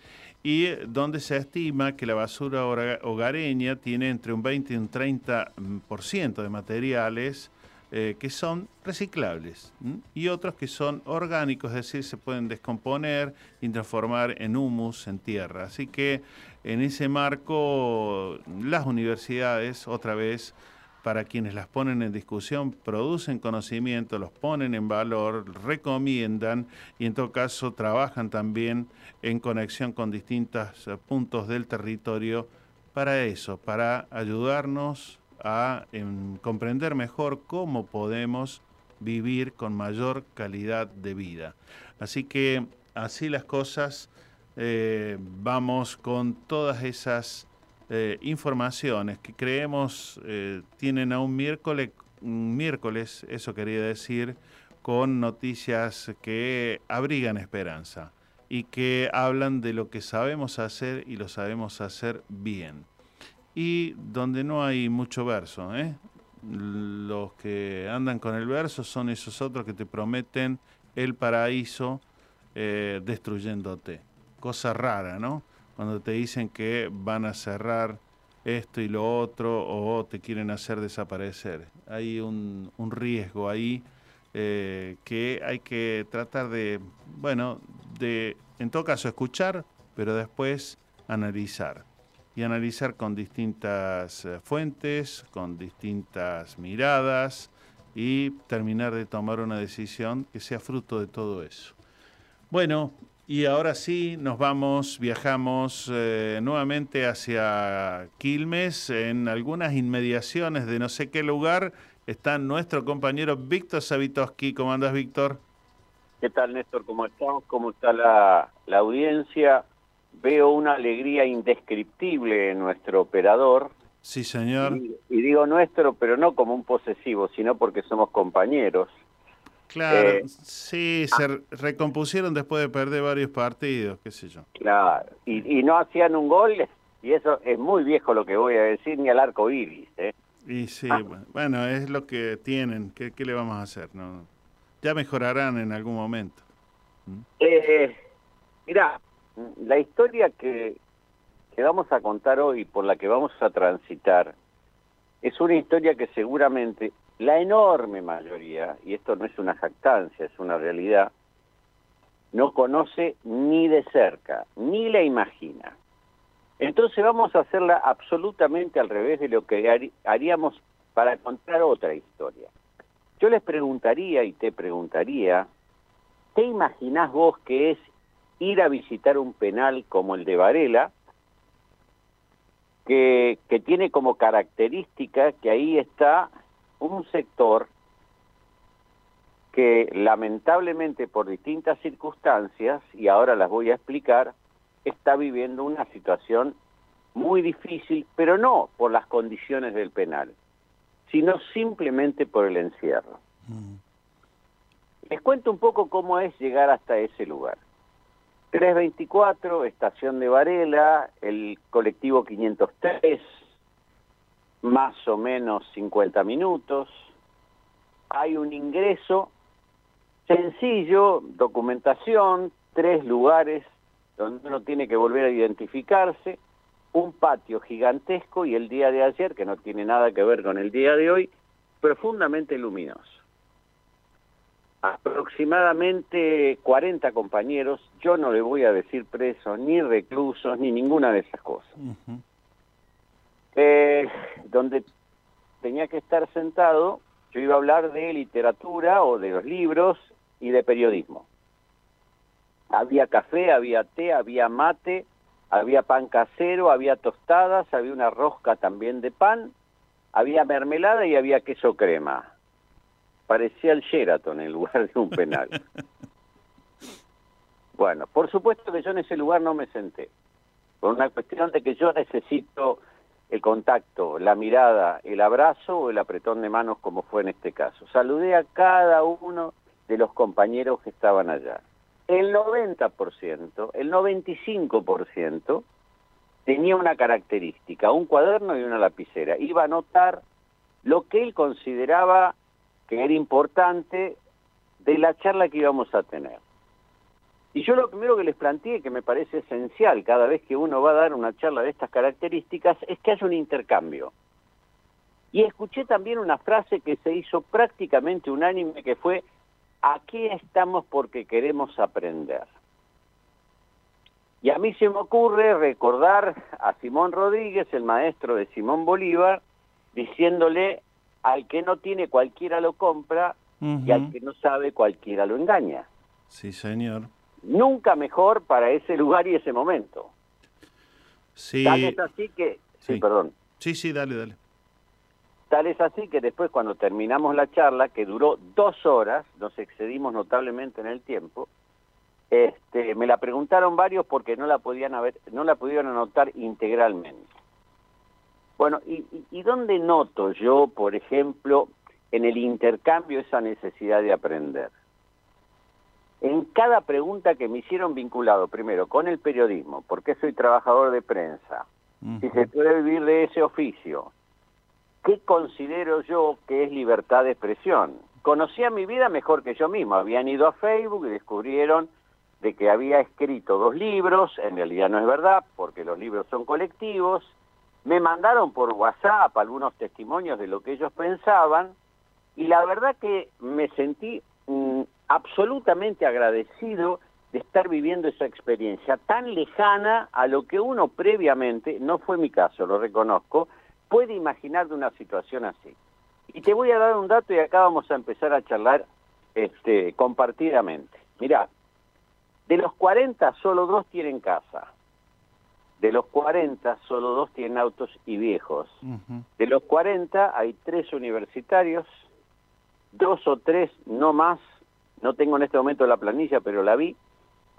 Speaker 3: y donde se estima que la basura hogareña tiene entre un 20 y un 30% de materiales eh, que son reciclables y otros que son orgánicos, es decir, se pueden descomponer y transformar en humus, en tierra. Así que en ese marco las universidades, otra vez, para quienes las ponen en discusión, producen conocimiento, los ponen en valor, recomiendan y en todo caso trabajan también en conexión con distintos eh, puntos del territorio para eso, para ayudarnos a comprender mejor cómo podemos vivir con mayor calidad de vida. Así que así las cosas, eh, vamos con todas esas eh, informaciones que creemos eh, tienen a un miércoles, miércoles, eso quería decir, con noticias que abrigan esperanza y que hablan de lo que sabemos hacer y lo sabemos hacer bien. Y donde no hay mucho verso, ¿eh? los que andan con el verso son esos otros que te prometen el paraíso destruyéndote. Cosa rara, ¿no? Cuando te dicen que van a cerrar esto y lo otro o te quieren hacer desaparecer. Hay un, riesgo ahí eh, que hay que tratar de, bueno, de en todo caso escuchar, pero después analizar. Y analizar con distintas eh, fuentes, con distintas miradas y terminar de tomar una decisión que sea fruto de todo eso. Bueno, y ahora sí, nos vamos, viajamos eh, nuevamente hacia Quilmes, en algunas inmediaciones de no sé qué lugar. Está nuestro compañero Víctor Savitoski. ¿Cómo andas, Víctor?
Speaker 19: ¿Qué tal, Néstor? ¿Cómo estamos? ¿Cómo está la, audiencia? Veo una alegría indescriptible en nuestro operador.
Speaker 3: Sí, señor.
Speaker 19: y digo nuestro, pero no como un posesivo, sino porque somos compañeros.
Speaker 3: Claro, eh, sí, se ah. recompusieron después de perder varios partidos, qué sé yo.
Speaker 19: Claro, y, no hacían un gol, y eso es muy viejo lo que voy a decir, ni al arco iris. ¿eh?
Speaker 3: Y sí, ah. bueno, es lo que tienen, ¿qué, le vamos a hacer? no Ya mejorarán en algún momento.
Speaker 19: ¿Mm? Eh, mira, la historia que, que vamos a contar hoy, por la que vamos a transitar, es una historia que seguramente la enorme mayoría, y esto no es una jactancia, es una realidad, no conoce ni de cerca, ni la imagina. Entonces vamos a hacerla absolutamente al revés de lo que haríamos para contar otra historia. Yo les preguntaría y te preguntaría, ¿te imaginás vos que es ir a visitar un penal como el de Varela, que, que tiene como característica que ahí está un sector que lamentablemente por distintas circunstancias, y ahora las voy a explicar, está viviendo una situación muy difícil, pero no por las condiciones del penal, sino simplemente por el encierro. Mm. Les cuento un poco cómo es llegar hasta ese lugar. 324, estación de Varela, el colectivo 503, más o menos 50 minutos. Hay un ingreso sencillo, documentación, tres lugares donde uno tiene que volver a identificarse. un patio gigantesco y el día de ayer, que no tiene nada que ver con el día de hoy, profundamente luminoso. Aproximadamente 40 compañeros, yo no le voy a decir presos, ni reclusos, ni ninguna de esas cosas. Eh, donde tenía que estar sentado, yo iba a hablar de literatura o de los libros y de periodismo. Había café, había té, había mate, había pan casero, había tostadas, había una rosca también de pan, había mermelada y había queso crema. Parecía el Sheraton en lugar de un penal. Bueno, por supuesto que yo en ese lugar no me senté, por una cuestión de que yo necesito el contacto, la mirada, el abrazo o el apretón de manos como fue en este caso. Saludé a cada uno de los compañeros que estaban allá. El 90%, el 95% tenía una característica, un cuaderno y una lapicera. Iba a anotar lo que él consideraba que era importante de la charla que íbamos a tener. Y yo lo primero que les planteé, que me parece esencial cada vez que uno va a dar una charla de estas características, es que haya un intercambio. Y escuché también una frase que se hizo prácticamente unánime, que fue, aquí estamos porque queremos aprender. Y a mí se me ocurre recordar a Simón Rodríguez, el maestro de Simón Bolívar, diciéndole, al que no tiene cualquiera lo compra y al que no sabe cualquiera lo engaña.
Speaker 3: Sí, señor.
Speaker 19: Nunca mejor para ese lugar y ese momento.
Speaker 3: Sí.
Speaker 19: Tal es así que, sí,
Speaker 3: Sí.
Speaker 19: perdón,
Speaker 3: Sí, sí, dale, dale.
Speaker 19: tal es así que después cuando terminamos la charla, que duró dos horas, nos excedimos notablemente en el tiempo, este, me la preguntaron varios porque no la podían haber, no la pudieron anotar integralmente. Bueno, ¿y, y, y dónde noto yo, por ejemplo, en el intercambio esa necesidad de aprender? En cada pregunta que me hicieron vinculado, primero, con el periodismo, por qué soy trabajador de prensa, si se puede vivir de ese oficio, ¿qué considero yo que es libertad de expresión? Conocía mi vida mejor que yo mismo, habían ido a Facebook y descubrieron de que había escrito dos libros, en realidad no es verdad, porque los libros son colectivos, me mandaron por WhatsApp algunos testimonios de lo que ellos pensaban, y la verdad que me sentí mm, absolutamente agradecido de estar viviendo esa experiencia tan lejana a lo que uno previamente, no fue mi caso, lo reconozco, puede imaginar de una situación así. Y te voy a dar un dato y acá vamos a empezar a charlar este, compartidamente. Mirá, de los 40 solo dos tienen casa. De los 40 solo dos tienen autos y viejos. De los 40 hay tres universitarios, dos o tres, no más, no tengo en este momento la planilla, pero la vi,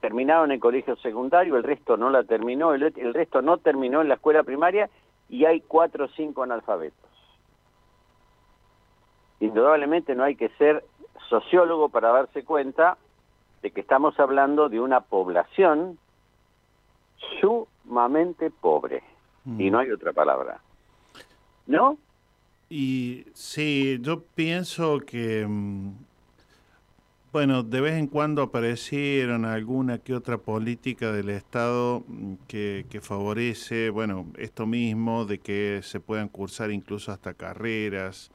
Speaker 19: terminaron en colegio secundario, el resto no la terminó, el, el resto no terminó en la escuela primaria y hay cuatro o cinco analfabetos. Indudablemente no hay que ser sociólogo para darse cuenta de que estamos hablando de una población sumamente pobre. Y no hay otra palabra. ¿No?
Speaker 3: Y sí, yo pienso que, mm, bueno, de vez en cuando aparecieron alguna que otra política del Estado mm, que, que favorece, bueno, esto mismo, de que se puedan cursar incluso hasta carreras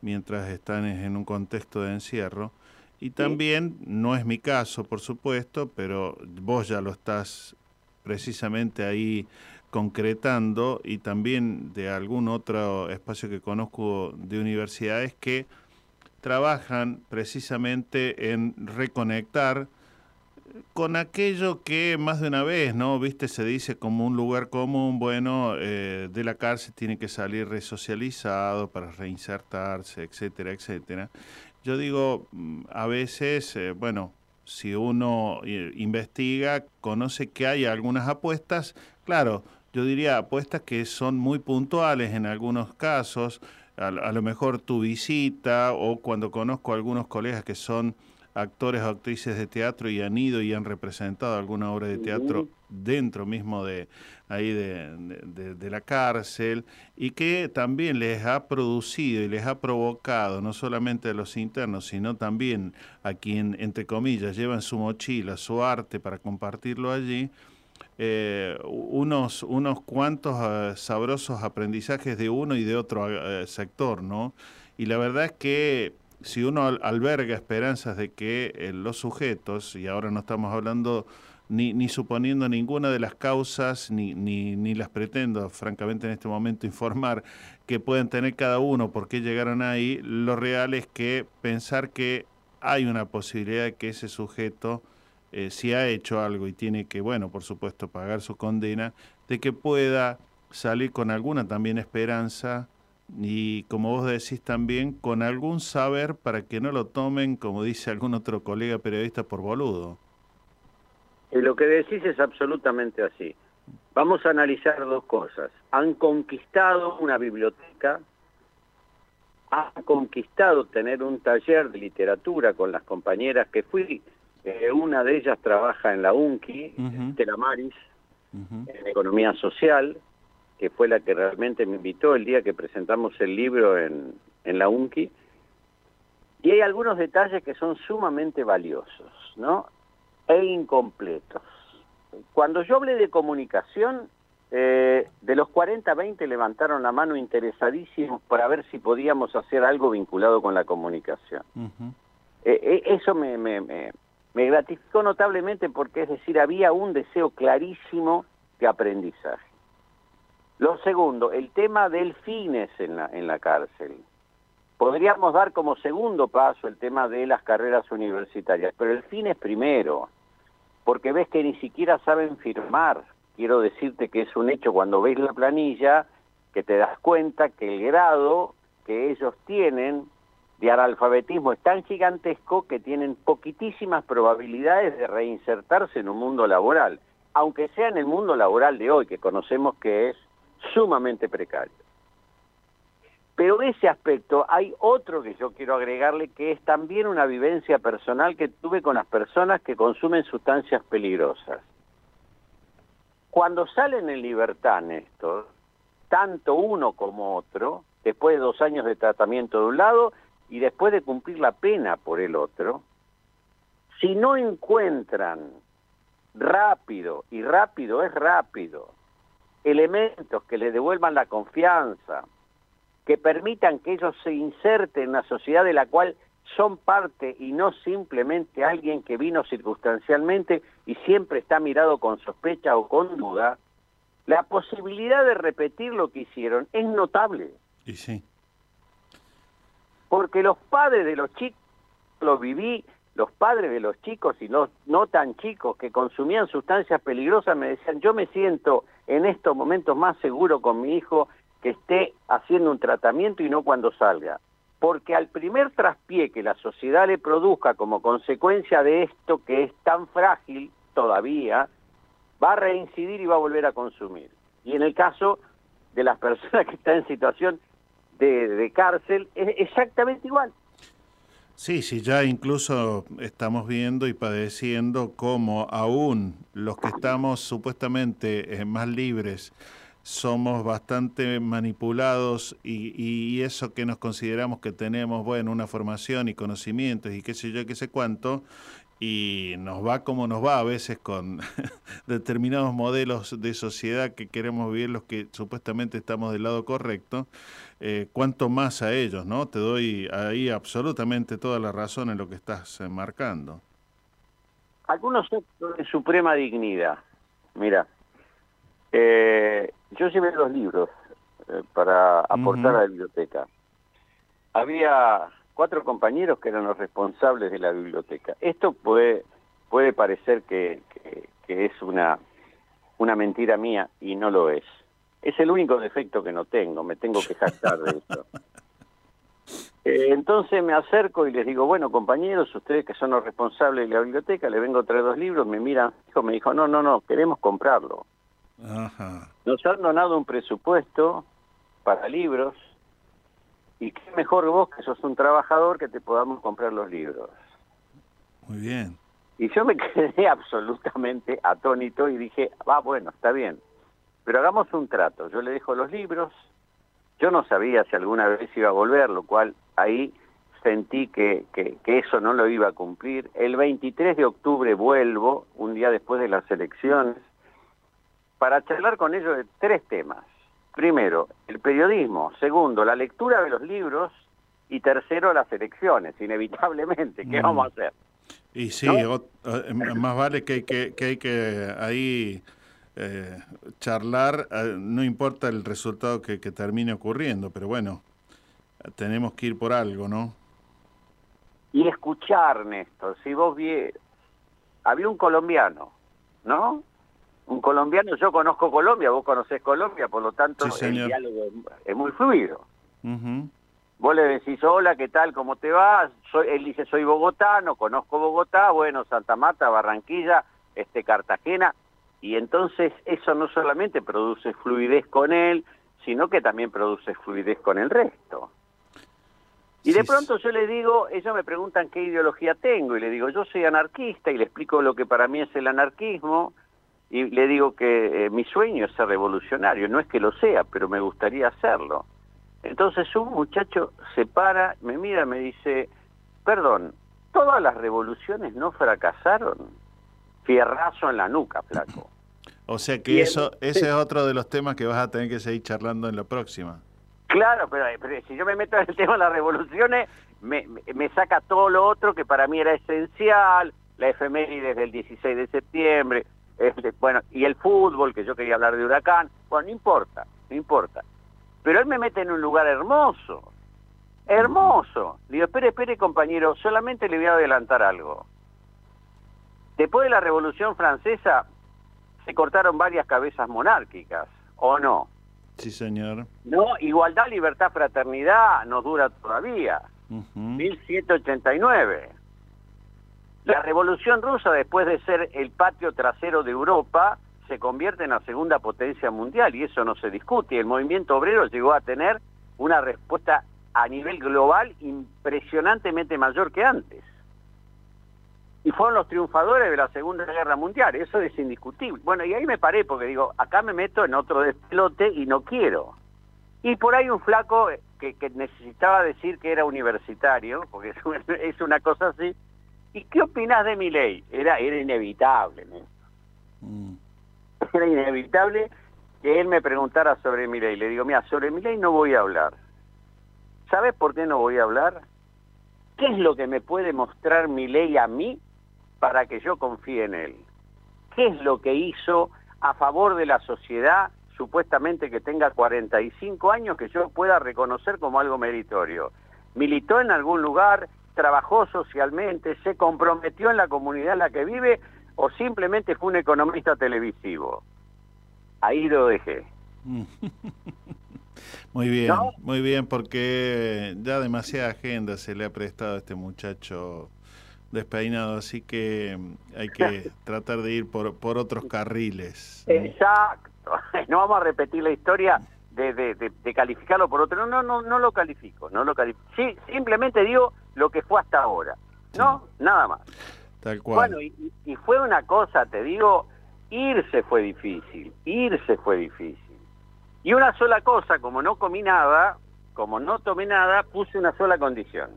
Speaker 3: mientras están en un contexto de encierro. Y también, no es mi caso, por supuesto, pero vos ya lo estás precisamente ahí concretando y también de algún otro espacio que conozco de universidades que trabajan precisamente en reconectar con aquello que más de una vez, ¿no? Viste, se dice como un lugar común, bueno, eh, de la cárcel tiene que salir resocializado para reinsertarse, etcétera, etcétera. Yo digo, mm, a veces, eh, bueno, si uno eh, investiga, conoce que hay algunas apuestas, claro, yo diría apuestas que son muy puntuales en algunos casos, a, a lo mejor tu visita o cuando conozco a algunos colegas que son actores o actrices de teatro y han ido y han representado alguna obra de teatro dentro mismo de ahí de, de- de la cárcel y que también les ha producido y les ha provocado no solamente a los internos sino también a quien entre comillas lleva en su mochila su arte para compartirlo allí eh, unos, unos cuantos eh, sabrosos aprendizajes de uno y de otro eh, sector, ¿no? Y la verdad es que si uno al- alberga esperanzas de que los sujetos, y ahora no estamos hablando ni, ni suponiendo ninguna de las causas, ni, ni, ni las pretendo, francamente, en este momento informar que pueden tener cada uno, por qué llegaron ahí, lo real es que pensar que hay una posibilidad de que ese sujeto, eh, si ha hecho algo y tiene que, bueno, por supuesto, pagar su condena, de que pueda salir con alguna también esperanza y, como vos decís también, con algún saber para que no lo tomen, como dice algún otro colega periodista, por boludo.
Speaker 19: Y lo que decís es absolutamente así. Vamos a analizar dos cosas. Han conquistado una biblioteca, han conquistado tener un taller de literatura con las compañeras que fui. Eh, una de ellas trabaja en la UNCI, Estela Maris, en Economía Social, que fue la que realmente me invitó el día que presentamos el libro en, en la UNCI. Y hay algunos detalles que son sumamente valiosos, ¿no? E incompletos. Cuando yo hablé de comunicación, eh, de los 40, 20 levantaron la mano interesadísimos para ver si podíamos hacer algo vinculado con la comunicación. Eh, eh, eso me, me, me, me gratificó notablemente porque, es decir, había un deseo clarísimo de aprendizaje. Lo segundo, el tema del fines en la, en la cárcel. Podríamos dar como segundo paso el tema de las carreras universitarias, pero el fin es primero, porque ves que ni siquiera saben firmar. Quiero decirte que es un hecho cuando ves la planilla, que te das cuenta que el grado que ellos tienen de analfabetismo es tan gigantesco que tienen poquitísimas probabilidades de reinsertarse en un mundo laboral, aunque sea en el mundo laboral de hoy, que conocemos que es sumamente precario. Pero ese aspecto hay otro que yo quiero agregarle, que es también una vivencia personal que tuve con las personas que consumen sustancias peligrosas. Cuando salen en libertad, Néstor, tanto uno como otro, después de dos años de tratamiento de un lado y después de cumplir la pena por el otro, si no encuentran rápido, y rápido es rápido, elementos que les devuelvan la confianza, que permitan que ellos se inserten en la sociedad de la cual son parte y no simplemente alguien que vino circunstancialmente y siempre está mirado con sospecha o con duda, la posibilidad de repetir lo que hicieron es notable.
Speaker 3: Y sí.
Speaker 19: Porque los padres de los chicos, lo viví, los padres de los chicos y no, no tan chicos que consumían sustancias peligrosas me decían, yo me siento en estos momentos más seguro con mi hijo que esté haciendo un tratamiento y no cuando salga. Porque al primer traspié que la sociedad le produzca como consecuencia de esto que es tan frágil todavía, va a reincidir y va a volver a consumir. Y en el caso de las personas que están en situación de, de cárcel, es exactamente igual.
Speaker 3: Sí, sí, ya incluso estamos viendo y padeciendo cómo aún los que estamos supuestamente eh, más libres somos bastante manipulados y, y eso que nos consideramos que tenemos, bueno, una formación y conocimientos y qué sé yo, qué sé cuánto, y nos va como nos va a veces con determinados modelos de sociedad que queremos vivir los que supuestamente estamos del lado correcto, eh, cuanto más a ellos, ¿no? Te doy ahí absolutamente toda la razón en lo que estás eh, marcando.
Speaker 19: Algunos actos de suprema dignidad. Mira, eh, yo llevé los libros eh, para aportar a la biblioteca. Había cuatro compañeros que eran los responsables de la biblioteca. Esto puede, puede parecer que, que- que es una, una mentira mía y no lo es. Es el único defecto que no tengo, me tengo que jactar de eso. Eh, entonces me acerco y les digo, bueno, compañeros, ustedes que son los responsables de la biblioteca, le vengo a traer dos libros, me miran, me dijo, no, no, no, queremos comprarlo.
Speaker 3: Ajá.
Speaker 19: Nos han donado un presupuesto para libros y qué mejor vos que sos un trabajador que te podamos comprar los libros.
Speaker 3: Muy bien.
Speaker 19: Y yo me quedé absolutamente atónito y dije, va, bueno, está bien, pero hagamos un trato. Yo le dejo los libros, yo no sabía si alguna vez iba a volver, lo cual ahí sentí que, que, que eso no lo iba a cumplir. El 23 de octubre vuelvo, un día después de las elecciones, para charlar con ellos de tres temas. Primero, el periodismo. Segundo, la lectura de los libros. Y tercero, las elecciones, inevitablemente. ¿Qué
Speaker 3: Mm.
Speaker 19: vamos a hacer?
Speaker 3: Y sí, eh, más vale que hay que, que, hay que ahí eh, charlar, eh, no importa el resultado que, que termine ocurriendo, pero bueno, tenemos que ir por algo, ¿no?
Speaker 19: Y escuchar, Néstor. Si vos vi... Había un colombiano, ¿no? Un colombiano, yo conozco Colombia, vos conocés Colombia, por lo tanto
Speaker 3: Sí,
Speaker 19: el diálogo es- muy fluido.
Speaker 3: Ujú.
Speaker 19: Vos le decís, hola, ¿qué tal? ¿Cómo te vas? Soy, él dice, soy bogotano, conozco Bogotá, bueno, Santa Marta, Barranquilla, este Cartagena. Y entonces eso no solamente produce fluidez con él, sino que también produce fluidez con el resto. Y de
Speaker 3: Sí,
Speaker 19: pronto yo le digo, ellos me preguntan qué ideología tengo, y le digo, yo soy anarquista, y le explico lo que para mí es el anarquismo, y le digo que eh, mi sueño es ser revolucionario, no es que lo sea, pero me gustaría hacerlo. Entonces un muchacho se para, me mira, me dice, perdón, ¿todas las revoluciones no fracasaron? Fierrazo en la nuca, flaco.
Speaker 3: O sea que
Speaker 19: Bien.
Speaker 3: eso, ese es otro de los temas que vas a tener que seguir charlando en la próxima.
Speaker 19: Claro, pero, pero si yo me meto en el tema de las revoluciones, me, me- saca todo lo otro que para mí era esencial, la efemérides del 16 de septiembre, este, bueno, y el fútbol, que yo quería hablar de Huracán, bueno, no importa, no importa. Pero él me mete en un lugar hermoso, hermoso. Le digo, espere, espere, compañero, solamente le voy a adelantar algo. Después de la Revolución Francesa, se cortaron varias cabezas monárquicas, ¿o no?
Speaker 3: Sí, señor.
Speaker 19: No, igualdad, libertad, fraternidad nos dura todavía.
Speaker 3: Ujú.
Speaker 19: 1789. La revolución rusa, después de ser el patio trasero de Europa, se convierte en la segunda potencia mundial y eso no se discute. El movimiento obrero llegó a tener una respuesta a nivel global impresionantemente mayor que antes. Y fueron los triunfadores de la Segunda Guerra Mundial, eso es indiscutible. Bueno, y ahí me paré porque digo, acá me meto en otro despelote y no quiero. Y por ahí un flaco que, que necesitaba decir que era universitario, porque es una cosa así. ¿Y qué opinás de mi ley? Era, era inevitable, ¿no?
Speaker 3: Mm.
Speaker 19: Era inevitable que él me preguntara sobre mi ley. Le digo, mira, sobre mi ley no voy a hablar. ¿Sabes por qué no voy a hablar? ¿Qué es lo que me puede mostrar mi ley a mí para que yo confíe en él? ¿Qué es lo que hizo a favor de la sociedad, supuestamente que tenga 45 años, que yo pueda reconocer como algo meritorio? ¿Militó en algún lugar? ¿Trabajó socialmente? ¿Se comprometió en la comunidad en la que vive? ¿O simplemente fue un economista televisivo? Ahí lo dejé.
Speaker 3: Muy bien,
Speaker 19: ¿No?
Speaker 3: muy bien, porque ya demasiada agenda se le ha prestado a este muchacho despeinado, así que hay que tratar de ir por, por otros carriles.
Speaker 19: Exacto. No vamos a repetir la historia de, de- de- de calificarlo por otro. No, no, no, no lo califico. No lo califico. Sí, simplemente digo lo que fue hasta ahora. No, nada más.
Speaker 3: Tal cual.
Speaker 19: Bueno, y, fue una cosa, te digo, irse fue difícil. Irse fue difícil. Y una sola cosa, como no comí nada, como no tomé nada, puse una sola condición.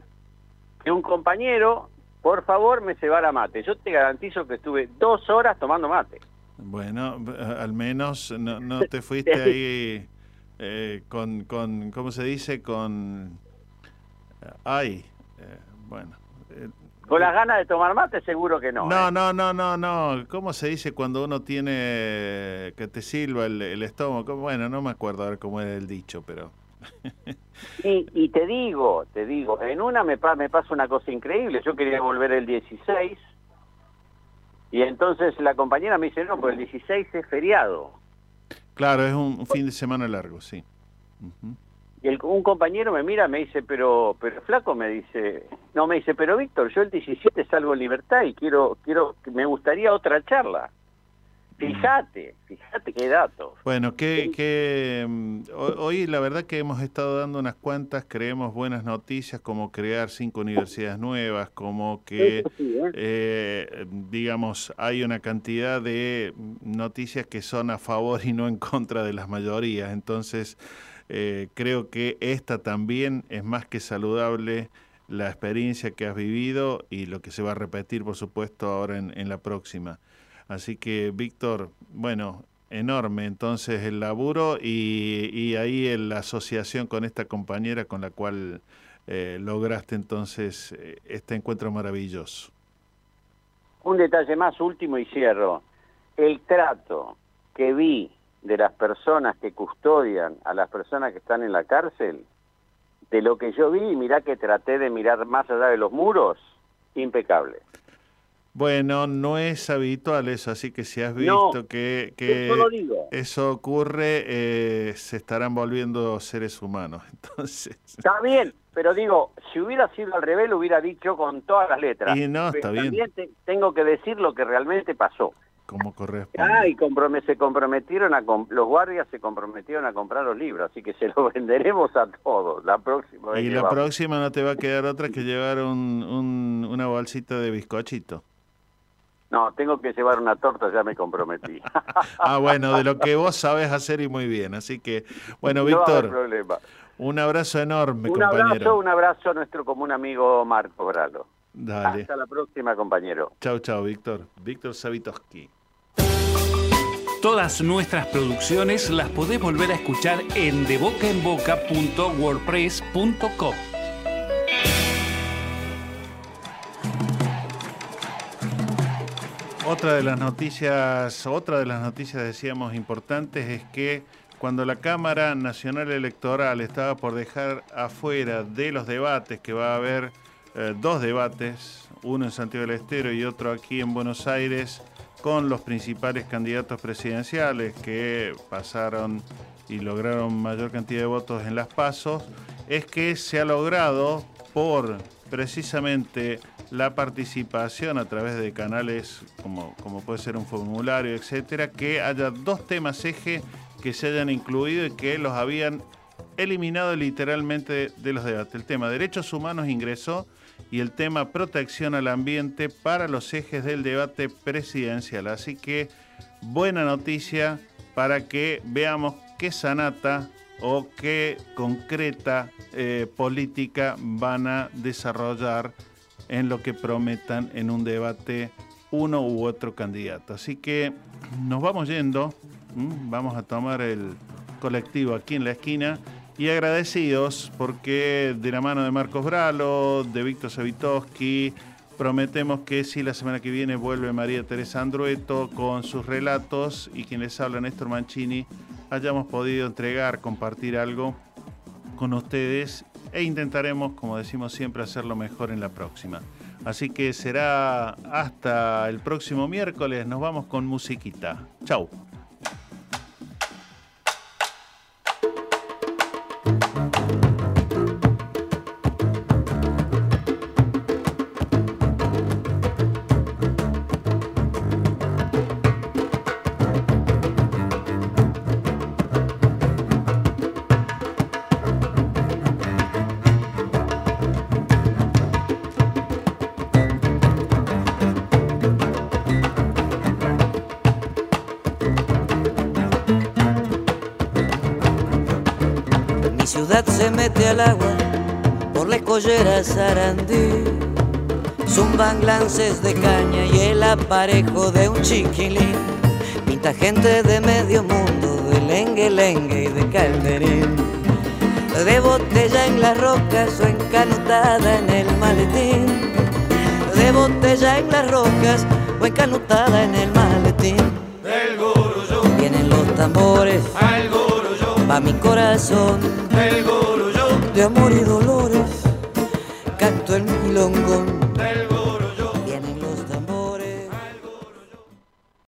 Speaker 19: Que un compañero, por favor, me cebara mate. Yo te garantizo que estuve dos horas tomando mate.
Speaker 3: Bueno, eh, al menos no, no te fuiste ahí eh, con, con, ¿cómo se dice? Con... Ay, bueno. eh,
Speaker 19: Con las ganas de tomar mate, seguro que no.
Speaker 3: No,
Speaker 19: ¿eh?
Speaker 3: no, no, no, no. ¿Cómo se dice cuando uno tiene que te silba el, el estómago? Bueno, no me acuerdo a ver cómo era el dicho, pero...
Speaker 19: Y, y te digo, te digo, en una me, pa- me pasa una cosa increíble. Yo quería volver el 16 y entonces la compañera me dice, no, pues el 16 es feriado.
Speaker 3: Claro, es un, fin de semana largo, sí. Ujú.
Speaker 19: Y el- un compañero me mira, me dice, pero, pero flaco, me dice, no, me dice, pero Víctor, yo el 17 salgo en libertad y quiero, quiero, me gustaría otra charla. Fíjate, fíjate qué datos.
Speaker 3: Bueno, que, que mm, ho- hoy la verdad que hemos estado dando unas cuantas, creemos buenas noticias, como crear cinco universidades nuevas, como que,
Speaker 19: ¿eh?
Speaker 3: eh, digamos, hay una cantidad de noticias que son a favor y no en contra de las mayorías. Entonces, eh, creo que esta también es más que saludable la experiencia que has vivido y lo que se va a repetir, por supuesto, ahora en, en la próxima. Así que, Víctor, bueno, enorme entonces el laburo y, y ahí en la asociación con esta compañera con la cual eh, lograste entonces eh, este encuentro maravilloso.
Speaker 19: Un detalle más último y cierro. El trato que vi de las personas que custodian a las personas que están en la cárcel, de lo que yo vi, y mirá que traté de mirar más allá de los muros, impecable.
Speaker 3: Bueno, no es habitual eso, así que si has visto
Speaker 19: No,
Speaker 3: que, que
Speaker 19: eso lo digo.
Speaker 3: eso ocurre, eh, se estarán volviendo seres humanos. Entonces,
Speaker 19: Está bien, pero digo, si hubiera sido al revés, lo hubiera dicho con todas las letras.
Speaker 3: Y no, está
Speaker 19: Pero
Speaker 3: bien.
Speaker 19: también te- tengo que decir lo que realmente pasó.
Speaker 3: Como corresponde.
Speaker 19: Ah, y se comprometieron a los guardias se comprometieron a comprar los libros, así que se los venderemos a todos la próxima vez
Speaker 3: Y la
Speaker 19: vamos.
Speaker 3: próxima no te va a quedar otra que llevar un, un- una bolsita de bizcochito.
Speaker 19: No, tengo que llevar una torta, ya me comprometí.
Speaker 3: Ah, bueno, de lo que vos sabes hacer y muy bien. Así que, bueno,
Speaker 19: No
Speaker 3: Víctor,
Speaker 19: problema.
Speaker 3: un abrazo enorme,
Speaker 19: Un
Speaker 3: compañero.
Speaker 19: abrazo, un abrazo a nuestro común amigo Marco Bralo.
Speaker 3: Dale.
Speaker 19: Hasta la próxima, compañero.
Speaker 3: Chau, chau, Víctor. Víctor Savitoski.
Speaker 1: Todas nuestras producciones las podés volver a escuchar en debocaenboca.wordpress.com.
Speaker 3: Otra de las noticias, otra de las noticias decíamos importantes es que cuando la Cámara Nacional Electoral estaba por dejar afuera de los debates, que va a haber eh, dos debates, uno en Santiago del Estero y otro aquí en Buenos Aires, con los principales candidatos presidenciales que pasaron y lograron mayor cantidad de votos en las pasos, es que se ha logrado por precisamente la participación a través de canales como, como puede ser un formulario, etcétera, que haya dos temas eje que se hayan incluido y que los habían eliminado literalmente de los debates. El tema derechos humanos ingresó y el tema protección al ambiente para los ejes del debate presidencial. Así que buena noticia para que veamos qué sanata o qué concreta eh, política van a desarrollar en lo que prometan en un debate uno u otro candidato. Así que nos vamos yendo, ¿m? vamos a tomar el colectivo aquí en la esquina y agradecidos porque de la mano de Marcos Bralo, de Víctor Savitoski, prometemos que si la semana que viene vuelve María Teresa Andrueto con sus relatos y quien les habla Néstor Mancini, hayamos podido entregar, compartir algo con ustedes e intentaremos, como decimos siempre, hacerlo mejor en la próxima. Así que será hasta el próximo miércoles. Nos vamos con musiquita. Chau.
Speaker 20: Al agua por la escollera Sarandí. Zumban lances de caña y el aparejo de un chiquilín. Pinta gente de medio mundo, de lengue lengue y de calderín. De botella en las rocas o encanutada en el maletín. De botella en las rocas o encanutada en el maletín.
Speaker 8: Del
Speaker 20: Vienen los tambores
Speaker 8: al
Speaker 20: pa' mi corazón
Speaker 8: del.
Speaker 20: De amor y dolores. Canto el milongón